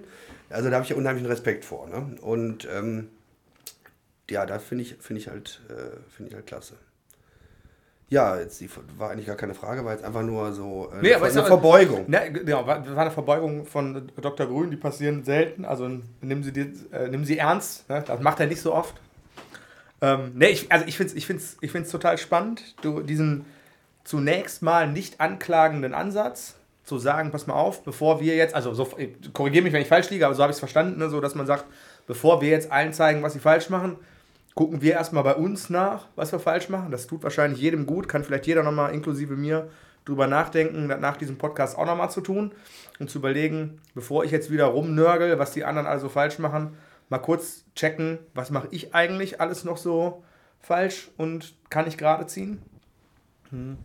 Also da habe ich ja unheimlichen Respekt vor. Ne? Und ähm, ja, das finde ich, find ich, halt, äh, find ich halt klasse. Ja, jetzt die, war eigentlich gar keine Frage, war jetzt einfach nur so äh, Nee, aber eine aber- Verbeugung. Ne, genau, war, war eine Verbeugung von Dr. Grün, die passieren selten. Also nehmen Sie, die, äh, nehmen Sie ernst. Ne? Das macht er nicht so oft. Ähm, ne, ich, also ich finde es ich find's, ich find's total spannend, du, diesen zunächst mal nicht anklagenden Ansatz zu sagen, pass mal auf, bevor wir jetzt, also so, korrigiere mich, wenn ich falsch liege, aber so habe ich es verstanden, ne, so dass man sagt, bevor wir jetzt allen zeigen, was sie falsch machen, gucken wir erstmal bei uns nach, was wir falsch machen. Das tut wahrscheinlich jedem gut, kann vielleicht jeder nochmal, inklusive mir, drüber nachdenken, das nach diesem Podcast auch nochmal zu tun und zu überlegen, bevor ich jetzt wieder rumnörgel, was die anderen also falsch machen, mal kurz checken, was mache ich eigentlich alles noch so falsch und kann ich gerade ziehen. Hm.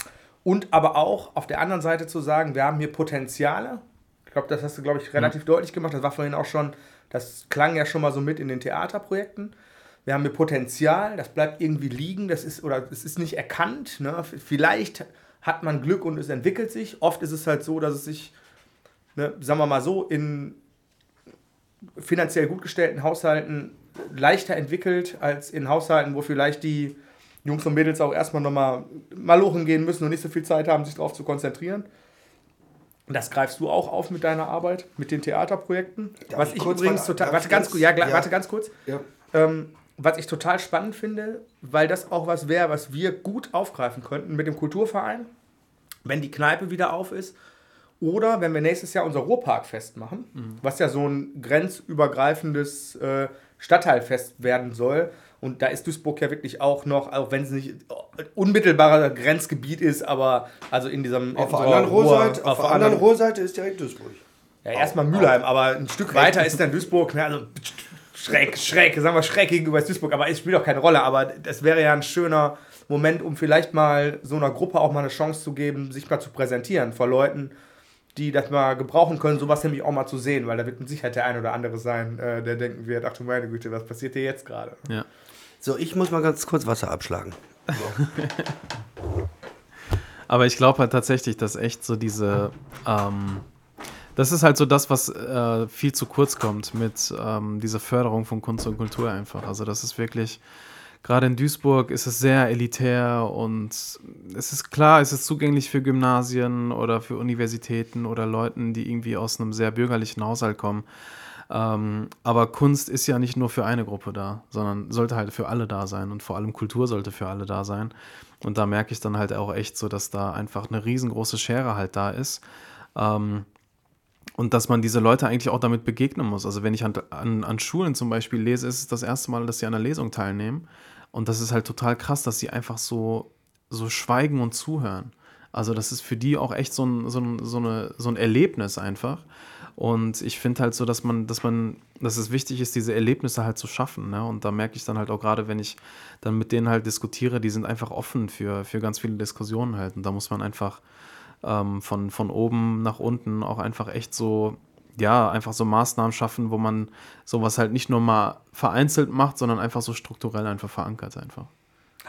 Und aber auch auf der anderen Seite zu sagen, wir haben hier Potenziale. Ich glaube, das hast du, glaube ich, relativ deutlich gemacht. Das war vorhin auch schon, das klang ja schon mal so mit in den Theaterprojekten. Wir haben hier Potenzial, das bleibt irgendwie liegen, das ist, oder es ist nicht erkannt. Ne? Vielleicht hat man Glück und es entwickelt sich. Oft ist es halt so, dass es sich, ne, sagen wir mal so, in finanziell gut gestellten Haushalten leichter entwickelt als in Haushalten, wo vielleicht die Jungs und Mädels auch erstmal nochmal malochen gehen müssen und nicht so viel Zeit haben, sich darauf zu konzentrieren. Das greifst du auch auf mit deiner Arbeit, mit den Theaterprojekten. Darf was ich ich kurz übrigens total. Warte ganz, kurz, ja, ja. warte ganz kurz. Ja. Ähm, was ich total spannend finde, weil das auch was wäre, was wir gut aufgreifen könnten mit dem Kulturverein, wenn die Kneipe wieder auf ist. Oder wenn wir nächstes Jahr unser Ruhrparkfest machen, was ja so ein grenzübergreifendes äh, Stadtteilfest werden soll. Und da ist Duisburg ja wirklich auch noch, auch wenn es nicht unmittelbarer Grenzgebiet ist, aber also in diesem Auf in der anderen Ruhr- Rohrseite, auf der anderen ist direkt Duisburg. ja, erstmal Mülheim, aber ein Stück weiter ist dann Duisburg. Ne, also schräg, schräg, sagen wir schräg gegenüber Duisburg, aber es spielt auch keine Rolle. Aber das wäre ja ein schöner Moment, um vielleicht mal so einer Gruppe auch mal eine Chance zu geben, sich mal zu präsentieren vor Leuten, die das mal gebrauchen können, sowas nämlich auch mal zu sehen, weil da wird mit Sicherheit der ein oder andere sein, äh, der denken wird, ach du meine Güte, was passiert hier jetzt gerade? Ja. So, ich muss mal ganz kurz Wasser abschlagen. Aber ich glaube halt tatsächlich, dass echt so diese, ähm, das ist halt so das, was äh, viel zu kurz kommt mit ähm, dieser Förderung von Kunst und Kultur einfach. Also das ist wirklich, gerade in Duisburg ist es sehr elitär und es ist klar, es ist zugänglich für Gymnasien oder für Universitäten oder Leuten, die irgendwie aus einem sehr bürgerlichen Haushalt kommen. Ähm, aber Kunst ist ja nicht nur für eine Gruppe da, sondern sollte halt für alle da sein und vor allem Kultur sollte für alle da sein. Und da merke ich dann halt auch echt so, dass da einfach eine riesengroße Schere halt da ist. Ähm, und dass man diese Leute eigentlich auch damit begegnen muss. Also wenn ich an, an, an Schulen zum Beispiel lese, ist es das erste Mal, dass sie an einer Lesung teilnehmen. Und das ist halt total krass, dass sie einfach so, so schweigen und zuhören. Also das ist für die auch echt so ein, so ein, so eine, so ein Erlebnis einfach. Und ich finde halt so, dass man, dass man, dass es wichtig ist, diese Erlebnisse halt zu schaffen. Ne? Und da merke ich dann halt auch gerade, wenn ich dann mit denen halt diskutiere, die sind einfach offen für, für ganz viele Diskussionen halt. Und da muss man einfach ähm, von, von oben nach unten auch einfach echt so, ja, einfach so Maßnahmen schaffen, wo man sowas halt nicht nur mal vereinzelt macht, sondern einfach so strukturell einfach verankert einfach.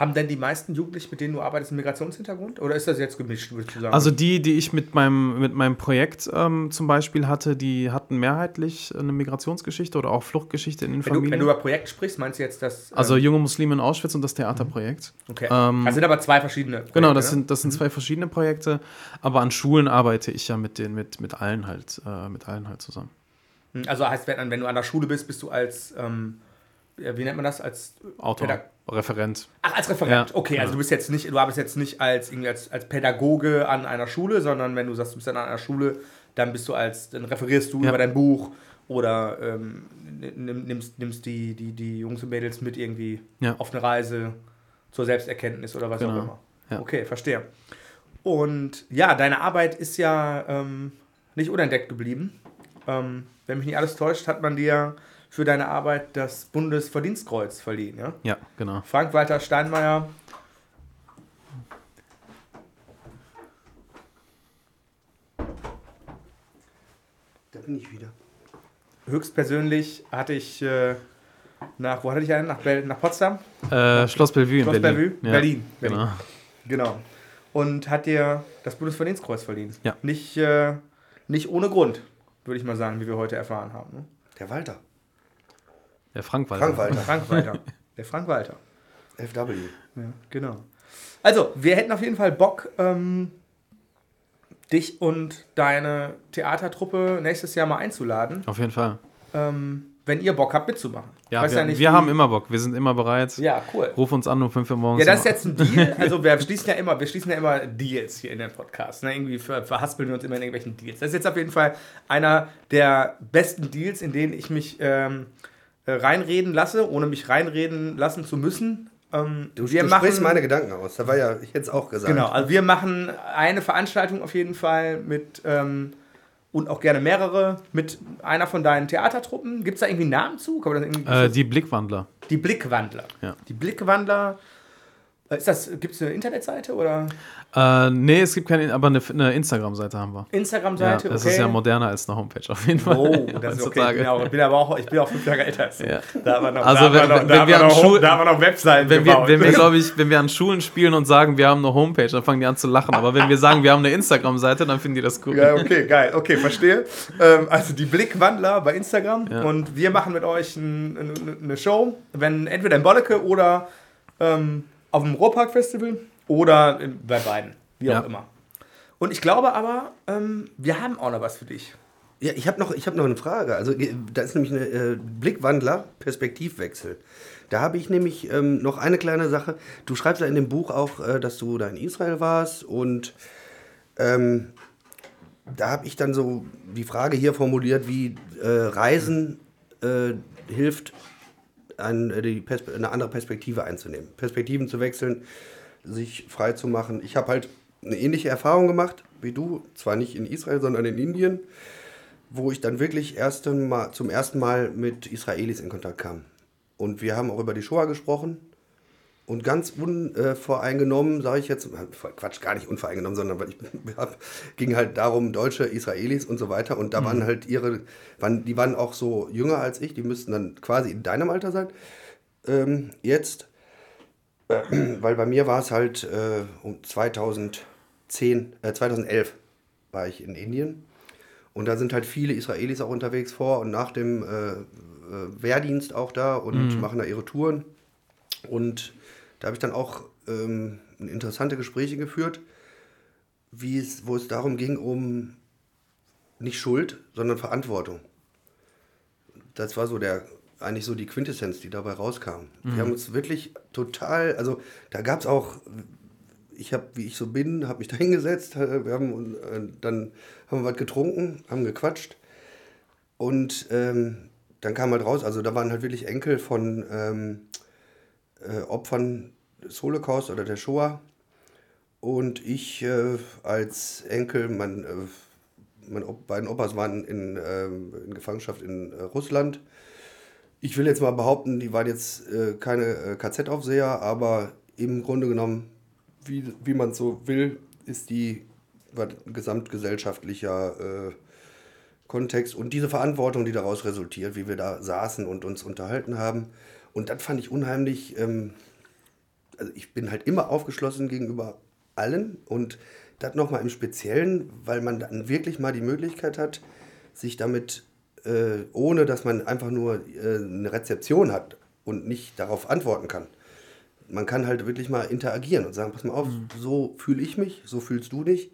Haben denn die meisten Jugendlichen, mit denen du arbeitest, einen Migrationshintergrund? Oder ist das jetzt gemischt, würdest du sagen? Also die, die ich mit meinem, mit meinem Projekt ähm, zum Beispiel hatte, die hatten mehrheitlich eine Migrationsgeschichte oder auch Fluchtgeschichte in den wenn, du, Familien. wenn du über Projekt sprichst, meinst du jetzt das. also ähm, junge Muslime in Auschwitz und das Theaterprojekt. okay. ähm, das sind aber zwei verschiedene. Projekte, Genau, das ne? sind, das sind zwei verschiedene Projekte, aber an Schulen arbeite ich ja mit den, mit, mit allen halt, äh, mit allen halt zusammen. Hm, Also heißt, wenn, wenn du an der Schule bist, bist du als, ähm, wie nennt man das? Als Autor, Pädag- Referent. Ach, als Referent. Ja, okay, also ja. du bist jetzt nicht, du arbeitest jetzt nicht als, irgendwie als, als Pädagoge an einer Schule, sondern wenn du sagst, du bist an einer Schule, dann bist du als, dann referierst du Ja. über dein Buch oder ähm, nimm- nimmst, nimmst die, die, die Jungs und Mädels mit irgendwie auf eine Reise zur Selbsterkenntnis oder was Genau. auch immer. Okay, verstehe. Und ja, deine Arbeit ist ja ähm, nicht unentdeckt geblieben. Ähm, wenn mich nicht alles täuscht, hat man dir für deine Arbeit das Bundesverdienstkreuz verliehen. Ja? Ja, genau. Frank-Walter Steinmeier. Da bin ich wieder. Höchstpersönlich hatte ich äh, nach, wo hatte ich einen? Nach, Bel nach Potsdam? Äh, Schloss Bellevue in Schloss Berlin. Bellevue? Ja, Berlin. Berlin. Genau. Genau. Und hat dir das Bundesverdienstkreuz verliehen. Ja. Nicht, äh, nicht ohne Grund, würde ich mal sagen, wie wir heute erfahren haben. Ne? Der Walter. Der Frank Walter. Frank Walter. Frank Walter. Der Frank Walter. FW. Ja, genau. Also, wir hätten auf jeden Fall Bock, ähm, dich und deine Theatertruppe nächstes Jahr mal einzuladen, Auf jeden Fall. ähm, wenn ihr Bock habt mitzumachen. Ja, Weiß wir, nicht, wir haben immer Bock. Wir sind immer bereit. Ja, cool. Ruf uns an um 5 Uhr morgens. Ja, das ist jetzt ein Deal. Also wir schließen ja immer, wir schließen ja immer Deals hier in den Podcast. Ne? Irgendwie ver verhaspeln wir uns immer in irgendwelchen Deals. Das ist jetzt auf jeden Fall einer der besten Deals, in denen ich mich ähm, äh, reinreden lasse, ohne mich reinreden lassen zu müssen. Ähm, Du, wir du machen, sprichst meine Gedanken aus. Da war ja jetzt auch gesagt. Genau, also wir machen eine Veranstaltung auf jeden Fall mit ähm, und auch gerne mehrere mit einer von deinen Theatertruppen. Gibt es da irgendwie einen Namen zu? Kann man das irgendwie, äh, die Blickwandler. die Blickwandler. Ja. Die Blickwandler. Ist das, gibt es eine Internetseite oder Äh, nee, es gibt keine, aber eine, eine Instagram-Seite haben wir. Ja, Instagram-Seite? das okay. ist ja moderner als eine Homepage auf jeden Fall. Oh, das ist okay. Ich bin, auch, ich bin aber auch, ich bin auch fünf Jahre älter als. Ja. Da haben wir noch, Also wenn- noch, wenn wir noch, wir noch Webseiten Wenn wir, wenn wir glaube ich, wenn wir an Schulen spielen und sagen, wir haben eine Homepage, dann fangen die an zu lachen. Aber wenn wir sagen, wir haben eine Instagram-Seite, dann finden die das cool. Ja, okay, geil. Okay, verstehe. Ähm, also die Blickwandler bei Instagram. Ja. Und wir machen mit euch ein, ein, eine Show, wenn entweder in Bolleke oder ähm, auf dem Ruhrpark-Festival oder bei beiden. Wie auch Ja. immer. Und ich glaube aber, ähm, wir haben auch noch was für dich. Ja, ich habe noch, ich hab noch eine Frage. Also, da ist nämlich eine äh, Blickwandler, Perspektivwechsel. Da habe ich nämlich ähm, noch eine kleine Sache. Du schreibst ja in dem Buch auch, äh, dass du da in Israel warst und ähm, da habe ich dann so die Frage hier formuliert, wie äh, Reisen äh, hilft, ein, äh, eine andere Perspektive einzunehmen, Perspektiven zu wechseln, sich frei zu machen. Ich habe halt eine ähnliche Erfahrung gemacht wie du, zwar nicht in Israel, sondern in Indien, wo ich dann wirklich erst mal, zum ersten Mal mit Israelis in Kontakt kam. Und wir haben auch über die Shoah gesprochen. Und ganz unvoreingenommen, sage ich jetzt, Quatsch, gar nicht unvoreingenommen, sondern weil ich hab, ging halt darum, Deutsche, Israelis und so weiter. Und da waren halt ihre, waren, die waren auch so jünger als ich, die müssten dann quasi in deinem Alter sein. Ähm, jetzt, äh, weil bei mir war es halt äh, um 2010, äh, 2011 war ich in Indien. Und da sind halt viele Israelis auch unterwegs vor und nach dem äh, äh, Wehrdienst auch da und machen da ihre Touren. Und da habe ich dann auch ähm, interessante Gespräche geführt, wie es, wo es darum ging, um nicht Schuld, sondern Verantwortung. Das war so der, eigentlich so die Quintessenz, die dabei rauskam. Wir haben uns wirklich total, also da gab es auch, ich habe, wie ich so bin, habe mich da hingesetzt, wir haben äh, dann haben wir was getrunken, haben gequatscht und ähm, dann kam halt raus, also da waren halt wirklich Enkel von ähm, äh, Opfern des Holocaust oder der Shoah. Und ich äh, als Enkel, mein, äh, meine beiden Opas waren in, ähm, in Gefangenschaft in äh, Russland. Ich will jetzt mal behaupten, die waren jetzt äh, keine äh, KZ-Aufseher, aber im Grunde genommen, wie, wie man so will, ist die gesamtgesellschaftlicher äh, Kontext und diese Verantwortung, die daraus resultiert, wie wir da saßen und uns unterhalten haben. Und das fand ich unheimlich, ähm, also ich bin halt immer aufgeschlossen gegenüber allen und das nochmal im Speziellen, weil man dann wirklich mal die Möglichkeit hat, sich damit, äh, ohne dass man einfach nur äh, eine Rezeption hat und nicht darauf antworten kann. Man kann halt wirklich mal interagieren und sagen, pass mal auf, so fühle ich mich, so fühlst du dich.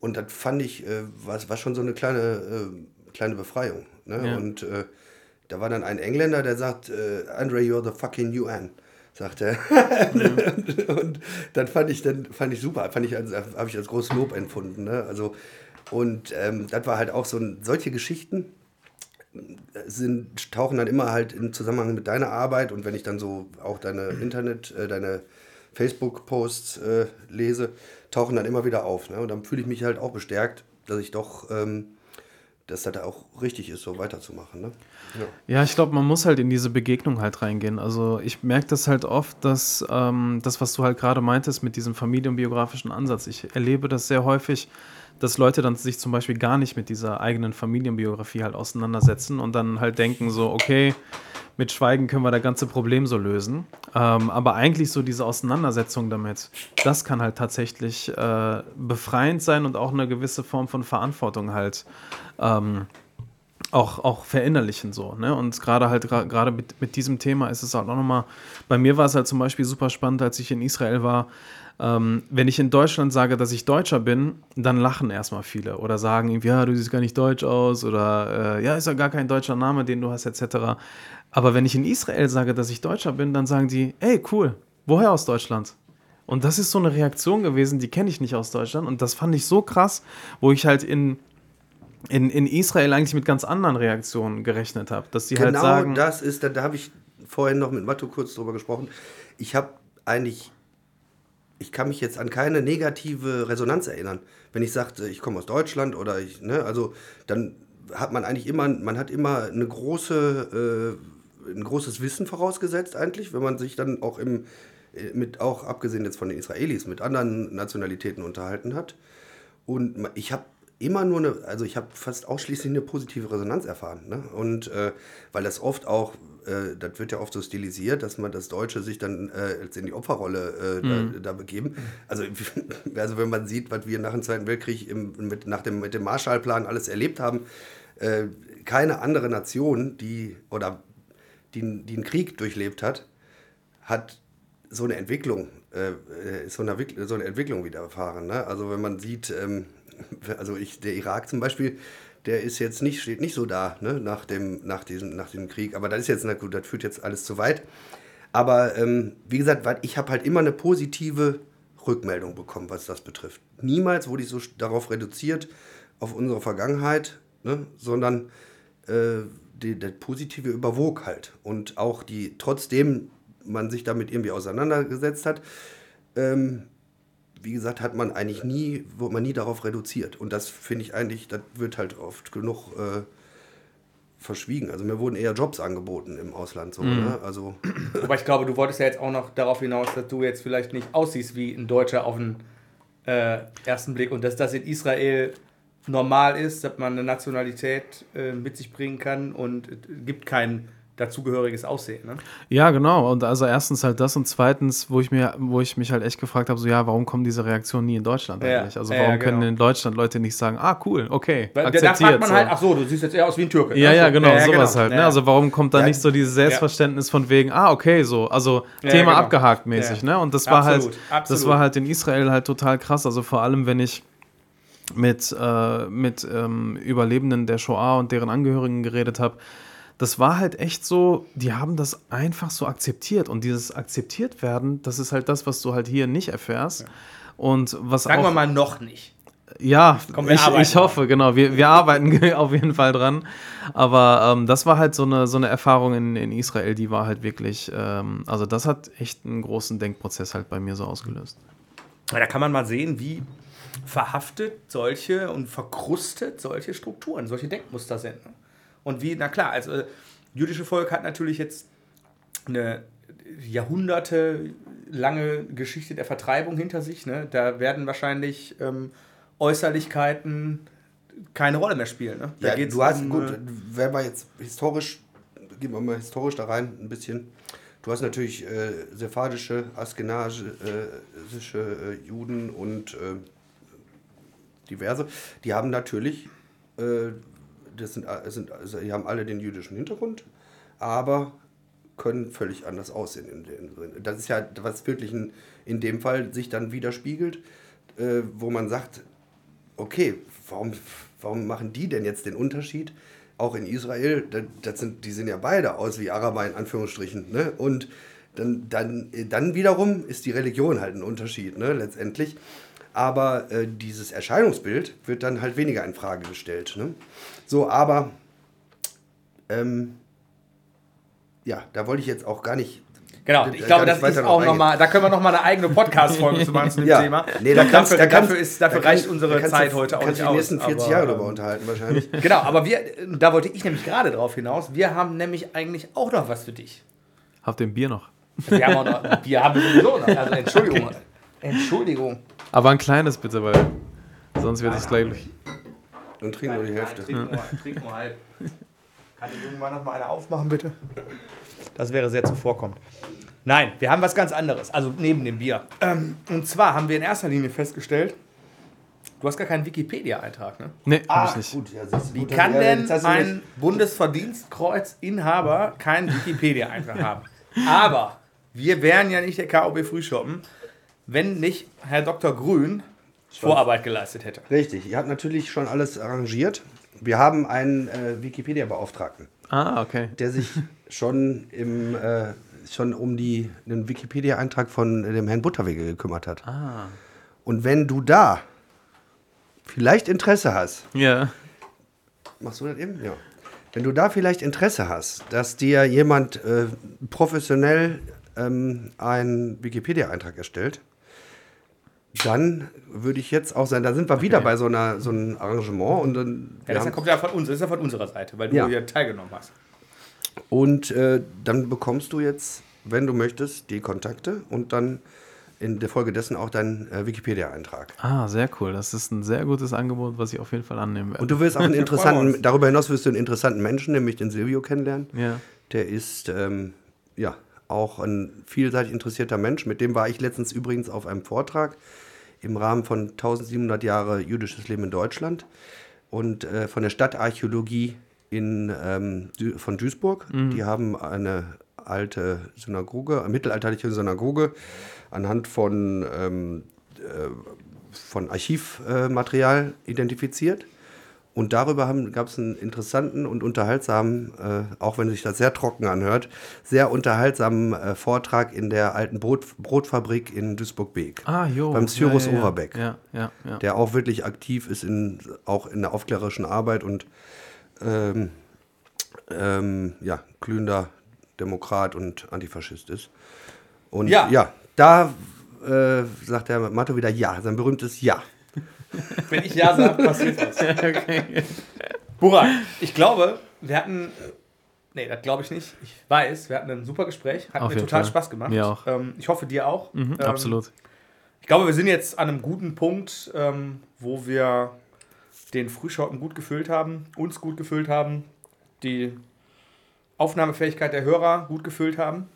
Und das fand ich, äh, war, war schon so eine kleine, äh, kleine Befreiung. Ne? Ja. Und äh, da war dann ein Engländer, der sagt, äh, Andre, you're the fucking UN, sagt er. und dann fand ich, dann fand ich super, fand ich als, habe ich als großes Lob empfunden. Ne? Also Und ähm, das war halt auch so ein, solche Geschichten sind, tauchen dann immer halt im Zusammenhang mit deiner Arbeit und wenn ich dann so auch deine Internet, äh, deine Facebook-Posts äh, lese, tauchen dann immer wieder auf. Ne? Und dann fühle ich mich halt auch bestärkt, dass ich doch, ähm, dass das auch richtig ist, so weiterzumachen. Ne? Ja. Ja, ich glaube, man muss halt in diese Begegnung halt reingehen. Also ich merke das halt oft, dass ähm, das, was du halt gerade meintest mit diesem familienbiografischen Ansatz, ich erlebe das sehr häufig, dass Leute dann sich zum Beispiel gar nicht mit dieser eigenen Familienbiografie halt auseinandersetzen und dann halt denken so, okay, mit Schweigen können wir das ganze Problem so lösen. Ähm, aber eigentlich so diese Auseinandersetzung damit, das kann halt tatsächlich äh, befreiend sein und auch eine gewisse Form von Verantwortung halt ähm, auch, auch verinnerlichen so. Ne? Und gerade halt gerade mit, mit diesem Thema ist es halt auch nochmal, bei mir war es halt zum Beispiel super spannend, als ich in Israel war, ähm, wenn ich in Deutschland sage, dass ich Deutscher bin, dann lachen erstmal viele oder sagen irgendwie, ja, du siehst gar nicht deutsch aus oder äh, ja, ist ja gar kein deutscher Name, den du hast, etc. Aber wenn ich in Israel sage, dass ich Deutscher bin, dann sagen die, ey, cool, woher aus Deutschland? Und das ist so eine Reaktion gewesen, die kenne ich nicht aus Deutschland. Und das fand ich so krass, wo ich halt in, in, in Israel eigentlich mit ganz anderen Reaktionen gerechnet habe. Dass die genau halt sagen. das ist, da, da habe ich vorhin noch mit Matto kurz drüber gesprochen. Ich habe eigentlich ich kann mich jetzt an keine negative Resonanz erinnern. Wenn ich sage, ich komme aus Deutschland oder ich, ne, also dann hat man eigentlich immer, man hat immer eine große, äh, ein großes Wissen vorausgesetzt eigentlich, wenn man sich dann auch im, äh, mit, auch abgesehen jetzt von den Israelis, mit anderen Nationalitäten unterhalten hat. Und ich habe immer nur eine, also ich habe fast ausschließlich eine positive Resonanz erfahren. Ne? Und äh, weil das oft auch, äh, das wird ja oft so stilisiert, dass man das Deutsche sich dann äh, in die Opferrolle äh, mhm. da, da, begeben. Also, also wenn man sieht, was wir nach dem Zweiten Weltkrieg im, mit, nach dem, mit dem Marshallplan alles erlebt haben, äh, keine andere Nation, die oder die, die einen Krieg durchlebt hat, hat so eine Entwicklung, äh, so, eine, so eine Entwicklung widerfahren. Ne? Also wenn man sieht, ähm, also ich, der Irak zum Beispiel, der ist jetzt nicht, steht nicht so da, ne, nach dem, nach diesem, nach dem Krieg. Aber das ist jetzt, na gut, das führt jetzt alles zu weit. Aber ähm, wie gesagt, ich habe halt immer eine positive Rückmeldung bekommen, was das betrifft. Niemals wurde ich so darauf reduziert, auf unsere Vergangenheit, ne, sondern äh, die, der Positive überwog halt. Und auch die, trotzdem man sich damit irgendwie auseinandergesetzt hat, ähm, wie gesagt, hat man eigentlich nie, wurde man nie darauf reduziert. Und das finde ich eigentlich, das wird halt oft genug äh, verschwiegen. Also mir wurden eher Jobs angeboten im Ausland. So, mhm. ne? also Aber ich glaube, du wolltest ja jetzt auch noch darauf hinaus, dass du jetzt vielleicht nicht aussiehst wie ein Deutscher auf den äh, ersten Blick und dass das in Israel normal ist, dass man eine Nationalität äh, mit sich bringen kann und es gibt keinen dazugehöriges Aussehen. Ne? Ja, genau. Und also erstens halt das und zweitens, wo ich mir, wo ich mich halt echt gefragt habe, so ja, warum kommen diese Reaktionen nie in Deutschland ja. eigentlich? Also warum ja, genau. können in Deutschland Leute nicht sagen, ah cool, okay, Weil, akzeptiert. Da fragt man so. halt, ach so, du siehst jetzt eher aus wie ein Türke. Ja, ne? ja, genau, sowas genau. halt. Ne? Also warum kommt da nicht so dieses Selbstverständnis von wegen, ah okay, so, also Thema genau. abgehakt mäßig, ne? Und das war halt, Absolut. das war halt in Israel halt total krass. Also vor allem, wenn ich mit, äh, mit ähm, Überlebenden der Shoah und deren Angehörigen geredet habe, das war halt echt so, die haben das einfach so akzeptiert. Und dieses akzeptiert werden, das ist halt das, was du halt hier nicht erfährst. Ja. Und was Sagen auch, wir mal noch nicht. Ja, Komm, ich, ich hoffe, genau. Wir, wir arbeiten auf jeden Fall dran. Aber ähm, das war halt so eine, so eine Erfahrung in, in Israel, die war halt wirklich, ähm, also das hat echt einen großen Denkprozess halt bei mir so ausgelöst. Da kann man mal sehen, wie verhaftet solche und verkrustet solche Strukturen, solche Denkmuster sind. Ne? Und wie, na klar, also jüdische Volk hat natürlich jetzt eine jahrhundertelange Geschichte der Vertreibung hinter sich. Ne? Da werden wahrscheinlich ähm, Äußerlichkeiten keine Rolle mehr spielen. Ne? Da ja, du hast, um, gut, äh, wenn wir jetzt historisch, gehen wir mal historisch da rein ein bisschen. Du hast natürlich äh, sephardische, askenasische äh, Juden und äh, diverse. Die haben natürlich äh, das sind, sind, also die haben alle den jüdischen Hintergrund, aber können völlig anders aussehen. Das ist ja, was wirklich in, in dem Fall sich dann widerspiegelt, äh, wo man sagt, okay, warum, warum machen die denn jetzt den Unterschied? Auch in Israel, das sind, die sehen ja beide aus wie Araber in Anführungsstrichen. Ne? Und dann, dann, dann wiederum ist die Religion halt ein Unterschied, ne, letztendlich. Aber äh, dieses Erscheinungsbild wird dann halt weniger in Frage gestellt. Ne? So, aber ähm, ja, da wollte ich jetzt auch gar nicht. Genau, da ich glaube, das ist auch nochmal, da können wir nochmal eine eigene Podcast-Folge zu machen zu dem Ja. Thema. Nee, da kannst- dafür, da kannst- dafür, ist, dafür da reicht unsere Zeit du, heute auch nicht du die aus. nächsten 40 aber, Jahre ähm, darüber unterhalten wahrscheinlich. Genau, aber wir, da wollte ich nämlich gerade drauf hinaus, wir haben nämlich eigentlich auch noch was für dich. Habt ihr ein Bier noch? Wir haben auch noch, wir haben sowieso noch, also Entschuldigung. Entschuldigung. Aber ein kleines bitte, weil sonst wird es gleich. Und trinken nur die Hälfte. Trink nur, trink nur halb. Kann ich irgendwann noch mal eine aufmachen, bitte? Das wäre sehr zuvorkommend. Nein, wir haben was ganz anderes, also neben dem Bier. Ähm, und zwar haben wir in erster Linie festgestellt, du hast gar keinen Wikipedia-Eintrag, ne? Nee, Ah, hab ich nicht. gut, ja, Wie gut, kann denn ein Bundesverdienstkreuz-Inhaber keinen Wikipedia-Eintrag haben? Aber wir wären ja nicht der KOB Frühschoppen, wenn nicht Herr Dr. Grün Vorarbeit geleistet hätte. Richtig, ihr habt natürlich schon alles arrangiert. Wir haben einen äh, Wikipedia-Beauftragten, Ah, okay. der sich schon, im, äh, schon um die, den Wikipedia-Eintrag von dem Herrn Butterwege gekümmert hat. Ah. Und wenn du da vielleicht Interesse hast, Ja. Machst du das eben? Ja. Wenn du da vielleicht Interesse hast, dass dir jemand äh, professionell ähm, einen Wikipedia-Eintrag erstellt, dann würde ich jetzt auch sein, da sind wir wieder bei so, einer, so einem Arrangement und dann Ja, das kommt ja von uns, das ist ja von unserer Seite, weil du Ja. hier teilgenommen hast. und äh, dann bekommst du jetzt, wenn du möchtest, die Kontakte und dann in der Folge dessen auch deinen äh, Wikipedia-Eintrag. Ah, sehr cool. Das ist ein sehr gutes Angebot, was ich auf jeden Fall annehmen werde. Und du wirst auch einen interessanten, darüber hinaus wirst du einen interessanten Menschen, nämlich den Silvio kennenlernen. ja. Der ist ähm, ja auch ein vielseitig interessierter Mensch. Mit dem war ich letztens übrigens auf einem Vortrag im Rahmen von 1700 Jahre jüdisches Leben in Deutschland und äh, von der Stadtarchäologie in, ähm, von Duisburg. Die haben eine alte Synagoge, eine mittelalterliche Synagoge anhand von, ähm, äh, von Archivmaterial identifiziert. Und darüber gab es einen interessanten und unterhaltsamen, äh, auch wenn sich das sehr trocken anhört, sehr unterhaltsamen äh, Vortrag in der alten Brot, Brotfabrik in Duisburg-Beek. Ah, jo. Beim Cyrus ja, ja. Overbeck. Ja, ja, ja. Der auch wirklich aktiv ist, in, auch in der aufklärerischen Arbeit und ähm, ähm, ja, glühender Demokrat und Antifaschist ist. Und Ja. ja, da äh, sagt der Matto wieder Ja, sein berühmtes Ja. Wenn ich Ja sage, passiert was. Burak, ich glaube, wir hatten. Nee, das glaube ich nicht. Ich weiß, wir hatten ein super Gespräch. Hat Auf mir total Fall. Spaß gemacht. Mir auch. Ähm, ich hoffe, dir auch. Mhm, Ähm, absolut. Ich glaube, wir sind jetzt an einem guten Punkt, ähm, wo wir den Frühschoppen gut gefüllt haben, uns gut gefüllt haben, die Aufnahmefähigkeit der Hörer gut gefüllt haben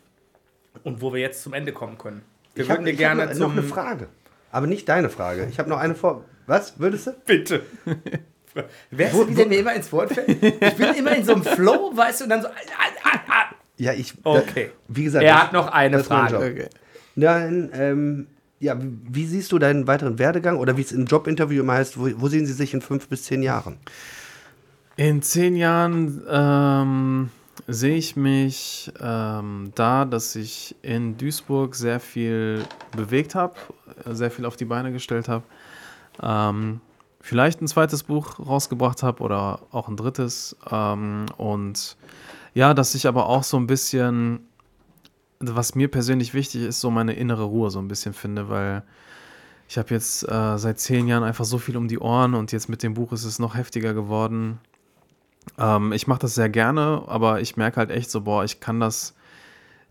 und wo wir jetzt zum Ende kommen können. Wir Ich hab- würden dir ich gerne hab noch, zum... noch eine Frage. Aber nicht deine Frage. Ich habe noch eine vor. Was? Würdest du? Bitte. Wer ist wie der mir immer ins Wort fällt? Ich bin immer in so einem Flow, weißt du, und dann so... Ah, ah, ah. Ja, ich. Okay. Wie gesagt, Er das- hat noch eine Frage. Okay. Nein, ähm, ja, wie siehst du deinen weiteren Werdegang oder wie es im Jobinterview immer heißt, wo, wo sehen Sie sich in fünf bis zehn Jahren? In zehn Jahren ähm, sehe ich mich ähm, da, dass ich in Duisburg sehr viel bewegt habe, sehr viel auf die Beine gestellt habe. Ähm, vielleicht ein zweites Buch rausgebracht habe oder auch ein drittes. Ähm, und ja, dass ich aber auch so ein bisschen, was mir persönlich wichtig ist, so meine innere Ruhe so ein bisschen finde, weil ich habe jetzt äh, seit zehn Jahren einfach so viel um die Ohren und jetzt mit dem Buch ist es noch heftiger geworden. Ähm, ich mache das sehr gerne, aber ich merke halt echt so, boah, ich kann das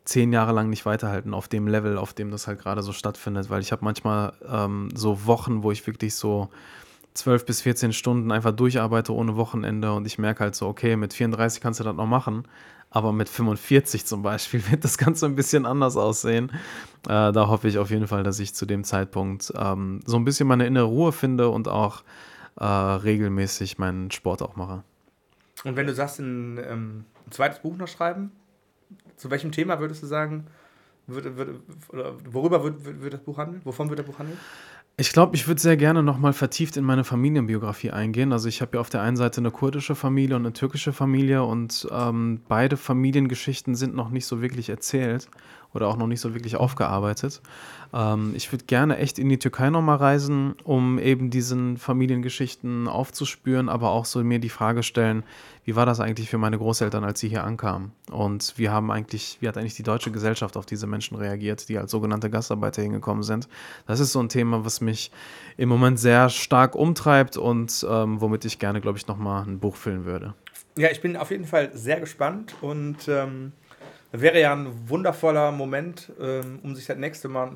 zehn Jahre lang nicht weiterhalten auf dem Level, auf dem das halt gerade so stattfindet, weil ich habe manchmal ähm, so Wochen, wo ich wirklich so 12 bis 14 Stunden einfach durcharbeite ohne Wochenende und ich merke halt so, okay, mit 34 kannst du das noch machen, aber mit 45 zum Beispiel wird das Ganze ein bisschen anders aussehen. Äh, da hoffe ich auf jeden Fall, dass ich zu dem Zeitpunkt ähm, so ein bisschen meine innere Ruhe finde und auch äh, regelmäßig meinen Sport auch mache. Und wenn du sagst, ähm, ein zweites Buch noch schreiben, zu welchem Thema würdest du sagen, wird, oder worüber wird, wird, wird das Buch handeln? Wovon wird das Buch handeln? Ich glaube, ich würde sehr gerne nochmal vertieft in meine Familienbiografie eingehen. Also ich habe ja auf der einen Seite eine kurdische Familie und eine türkische Familie und ähm, beide Familiengeschichten sind noch nicht so wirklich erzählt. Oder auch noch nicht so wirklich aufgearbeitet. Ähm, ich würde gerne echt in die Türkei nochmal reisen, um eben diesen Familiengeschichten aufzuspüren, aber auch so mir die Frage stellen, wie war das eigentlich für meine Großeltern, als sie hier ankamen? Und wie haben eigentlich, wie hat eigentlich die deutsche Gesellschaft auf diese Menschen reagiert, die als sogenannte Gastarbeiter hingekommen sind? Das ist so ein Thema, was mich im Moment sehr stark umtreibt und ähm, womit ich gerne, glaube ich, nochmal ein Buch füllen würde. Ja, ich bin auf jeden Fall sehr gespannt und ähm, wäre ja ein wundervoller Moment, ähm, um sich das nächste Mal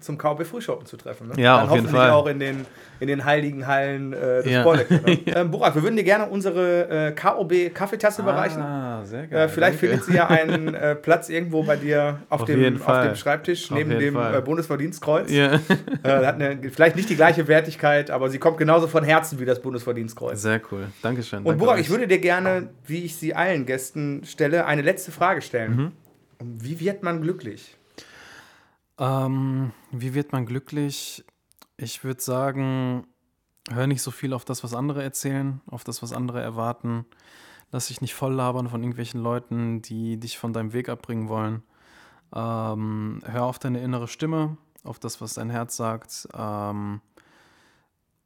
zum KOB Frühschoppen zu treffen. Ne? Ja, Dann auf jeden hoffentlich Fall. auch in den, in den heiligen Hallen äh, des Ja. Bolleck. Ne? ähm, Burak, wir würden dir gerne unsere äh, KOB Kaffeetasse überreichen. Ah, sehr Äh, vielleicht findet sie ja einen äh, Platz irgendwo bei dir auf, Auf dem, auf dem Schreibtisch Auf neben dem äh, Bundesverdienstkreuz. Ja. Äh, hat eine, vielleicht nicht die gleiche Wertigkeit, aber sie kommt genauso von Herzen wie das Bundesverdienstkreuz. Sehr cool. Dankeschön. Und Danke Burak, euch. ich würde dir gerne, wie ich sie allen Gästen stelle, eine letzte Frage stellen. Mhm. Wie wird man glücklich? Ähm, wie wird man glücklich? Ich würde sagen, hör nicht so viel auf das, was andere erzählen, auf das, was andere erwarten. Lass dich nicht voll labern von irgendwelchen Leuten, die dich von deinem Weg abbringen wollen. Ähm, hör auf deine innere Stimme, auf das, was dein Herz sagt. Ähm,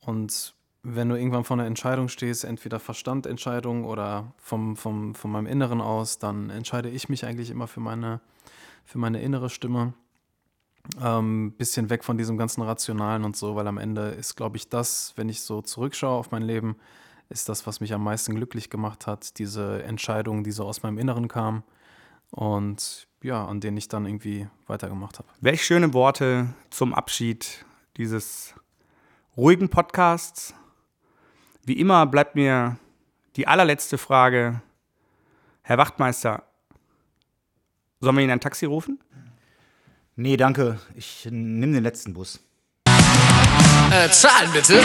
und wenn du irgendwann vor einer Entscheidung stehst, entweder Verstandentscheidung oder vom, vom, von meinem Inneren aus, dann entscheide ich mich eigentlich immer für meine, für meine innere Stimme ähm, bisschen weg von diesem ganzen Rationalen und so, weil am Ende ist, glaube ich, das, wenn ich so zurückschaue auf mein Leben, ist das, was mich am meisten glücklich gemacht hat, diese Entscheidungen, die so aus meinem Inneren kamen und ja, an denen ich dann irgendwie weitergemacht habe. Welch schöne Worte zum Abschied dieses ruhigen Podcasts. Wie immer bleibt mir die allerletzte Frage. Herr Wachtmeister, sollen wir Ihnen ein Taxi rufen? Nee, danke. Ich nimm den letzten Bus. Äh, zahlen bitte.